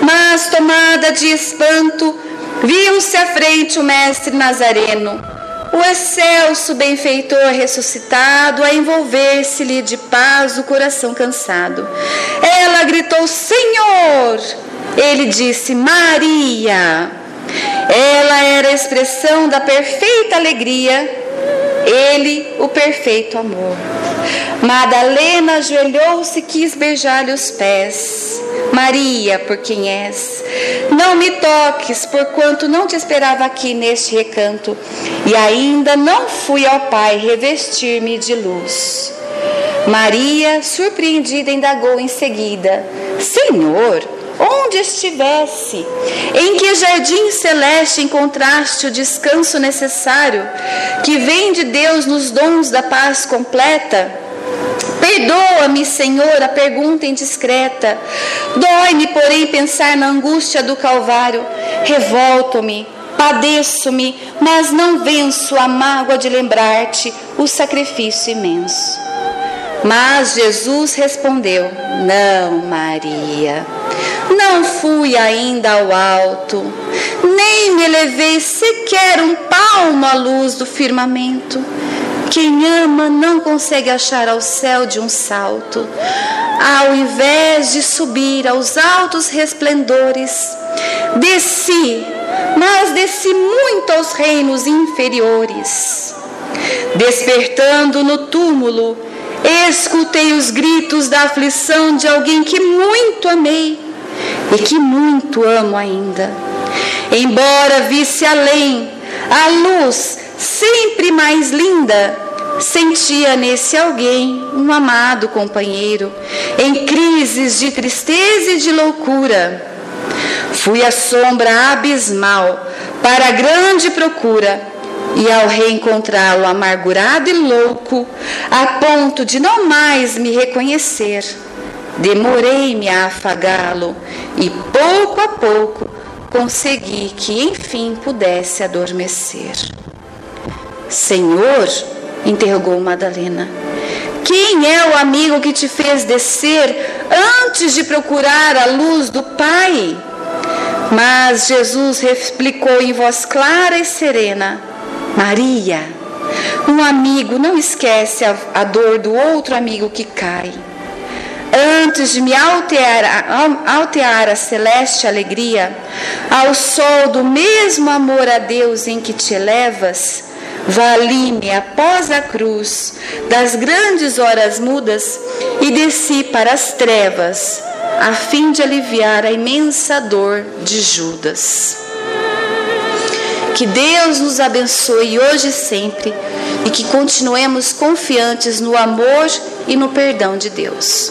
Mas, tomada de espanto, viam-se à frente o mestre Nazareno, o excelso benfeitor ressuscitado, a envolver-se-lhe de paz o coração cansado. Ela gritou: Senhor! Ele disse: Maria! Ela era a expressão da perfeita alegria, ele o perfeito amor. Madalena ajoelhou-se e quis beijar-lhe os pés. Maria, por quem és, não me toques, porquanto não te esperava aqui neste recanto, e ainda não fui ao Pai revestir-me de luz. Maria, surpreendida, indagou em seguida: Senhor, onde estivesse, em que jardim celeste encontraste o descanso necessário, que vem de Deus nos dons da paz completa? Perdoa-me, Senhor, a pergunta indiscreta. Dói-me, porém, pensar na angústia do Calvário. Revolto-me, padeço-me, mas não venço a mágoa de lembrar-te o sacrifício imenso. Mas Jesus respondeu: Não, Maria, não fui ainda ao alto, nem me elevei sequer um palmo à luz do firmamento. Quem ama não consegue achar ao céu de um salto. Ao invés de subir aos altos resplendores, desci, mas desci muito aos reinos inferiores. Despertando no túmulo, escutei os gritos da aflição de alguém que muito amei e que muito amo ainda. Embora visse além a luz sempre mais linda, sentia nesse alguém um amado companheiro em crises de tristeza e de loucura. Fui a sombra abismal para a grande procura e ao reencontrá-lo amargurado e louco, a ponto de não mais me reconhecer, demorei-me a afagá-lo e pouco a pouco consegui que enfim pudesse adormecer. Senhor, interrogou Madalena, quem é o amigo que te fez descer antes de procurar a luz do Pai? Mas Jesus replicou em voz clara e serena: Maria, um amigo não esquece a, a dor do outro amigo que cai. Antes de me altear, a celeste alegria, ao sol do mesmo amor a Deus em que te elevas, vali-me após a cruz das grandes horas mudas e desci para as trevas, a fim de aliviar a imensa dor de Judas. Que Deus nos abençoe hoje e sempre e que continuemos confiantes no amor e no perdão de Deus.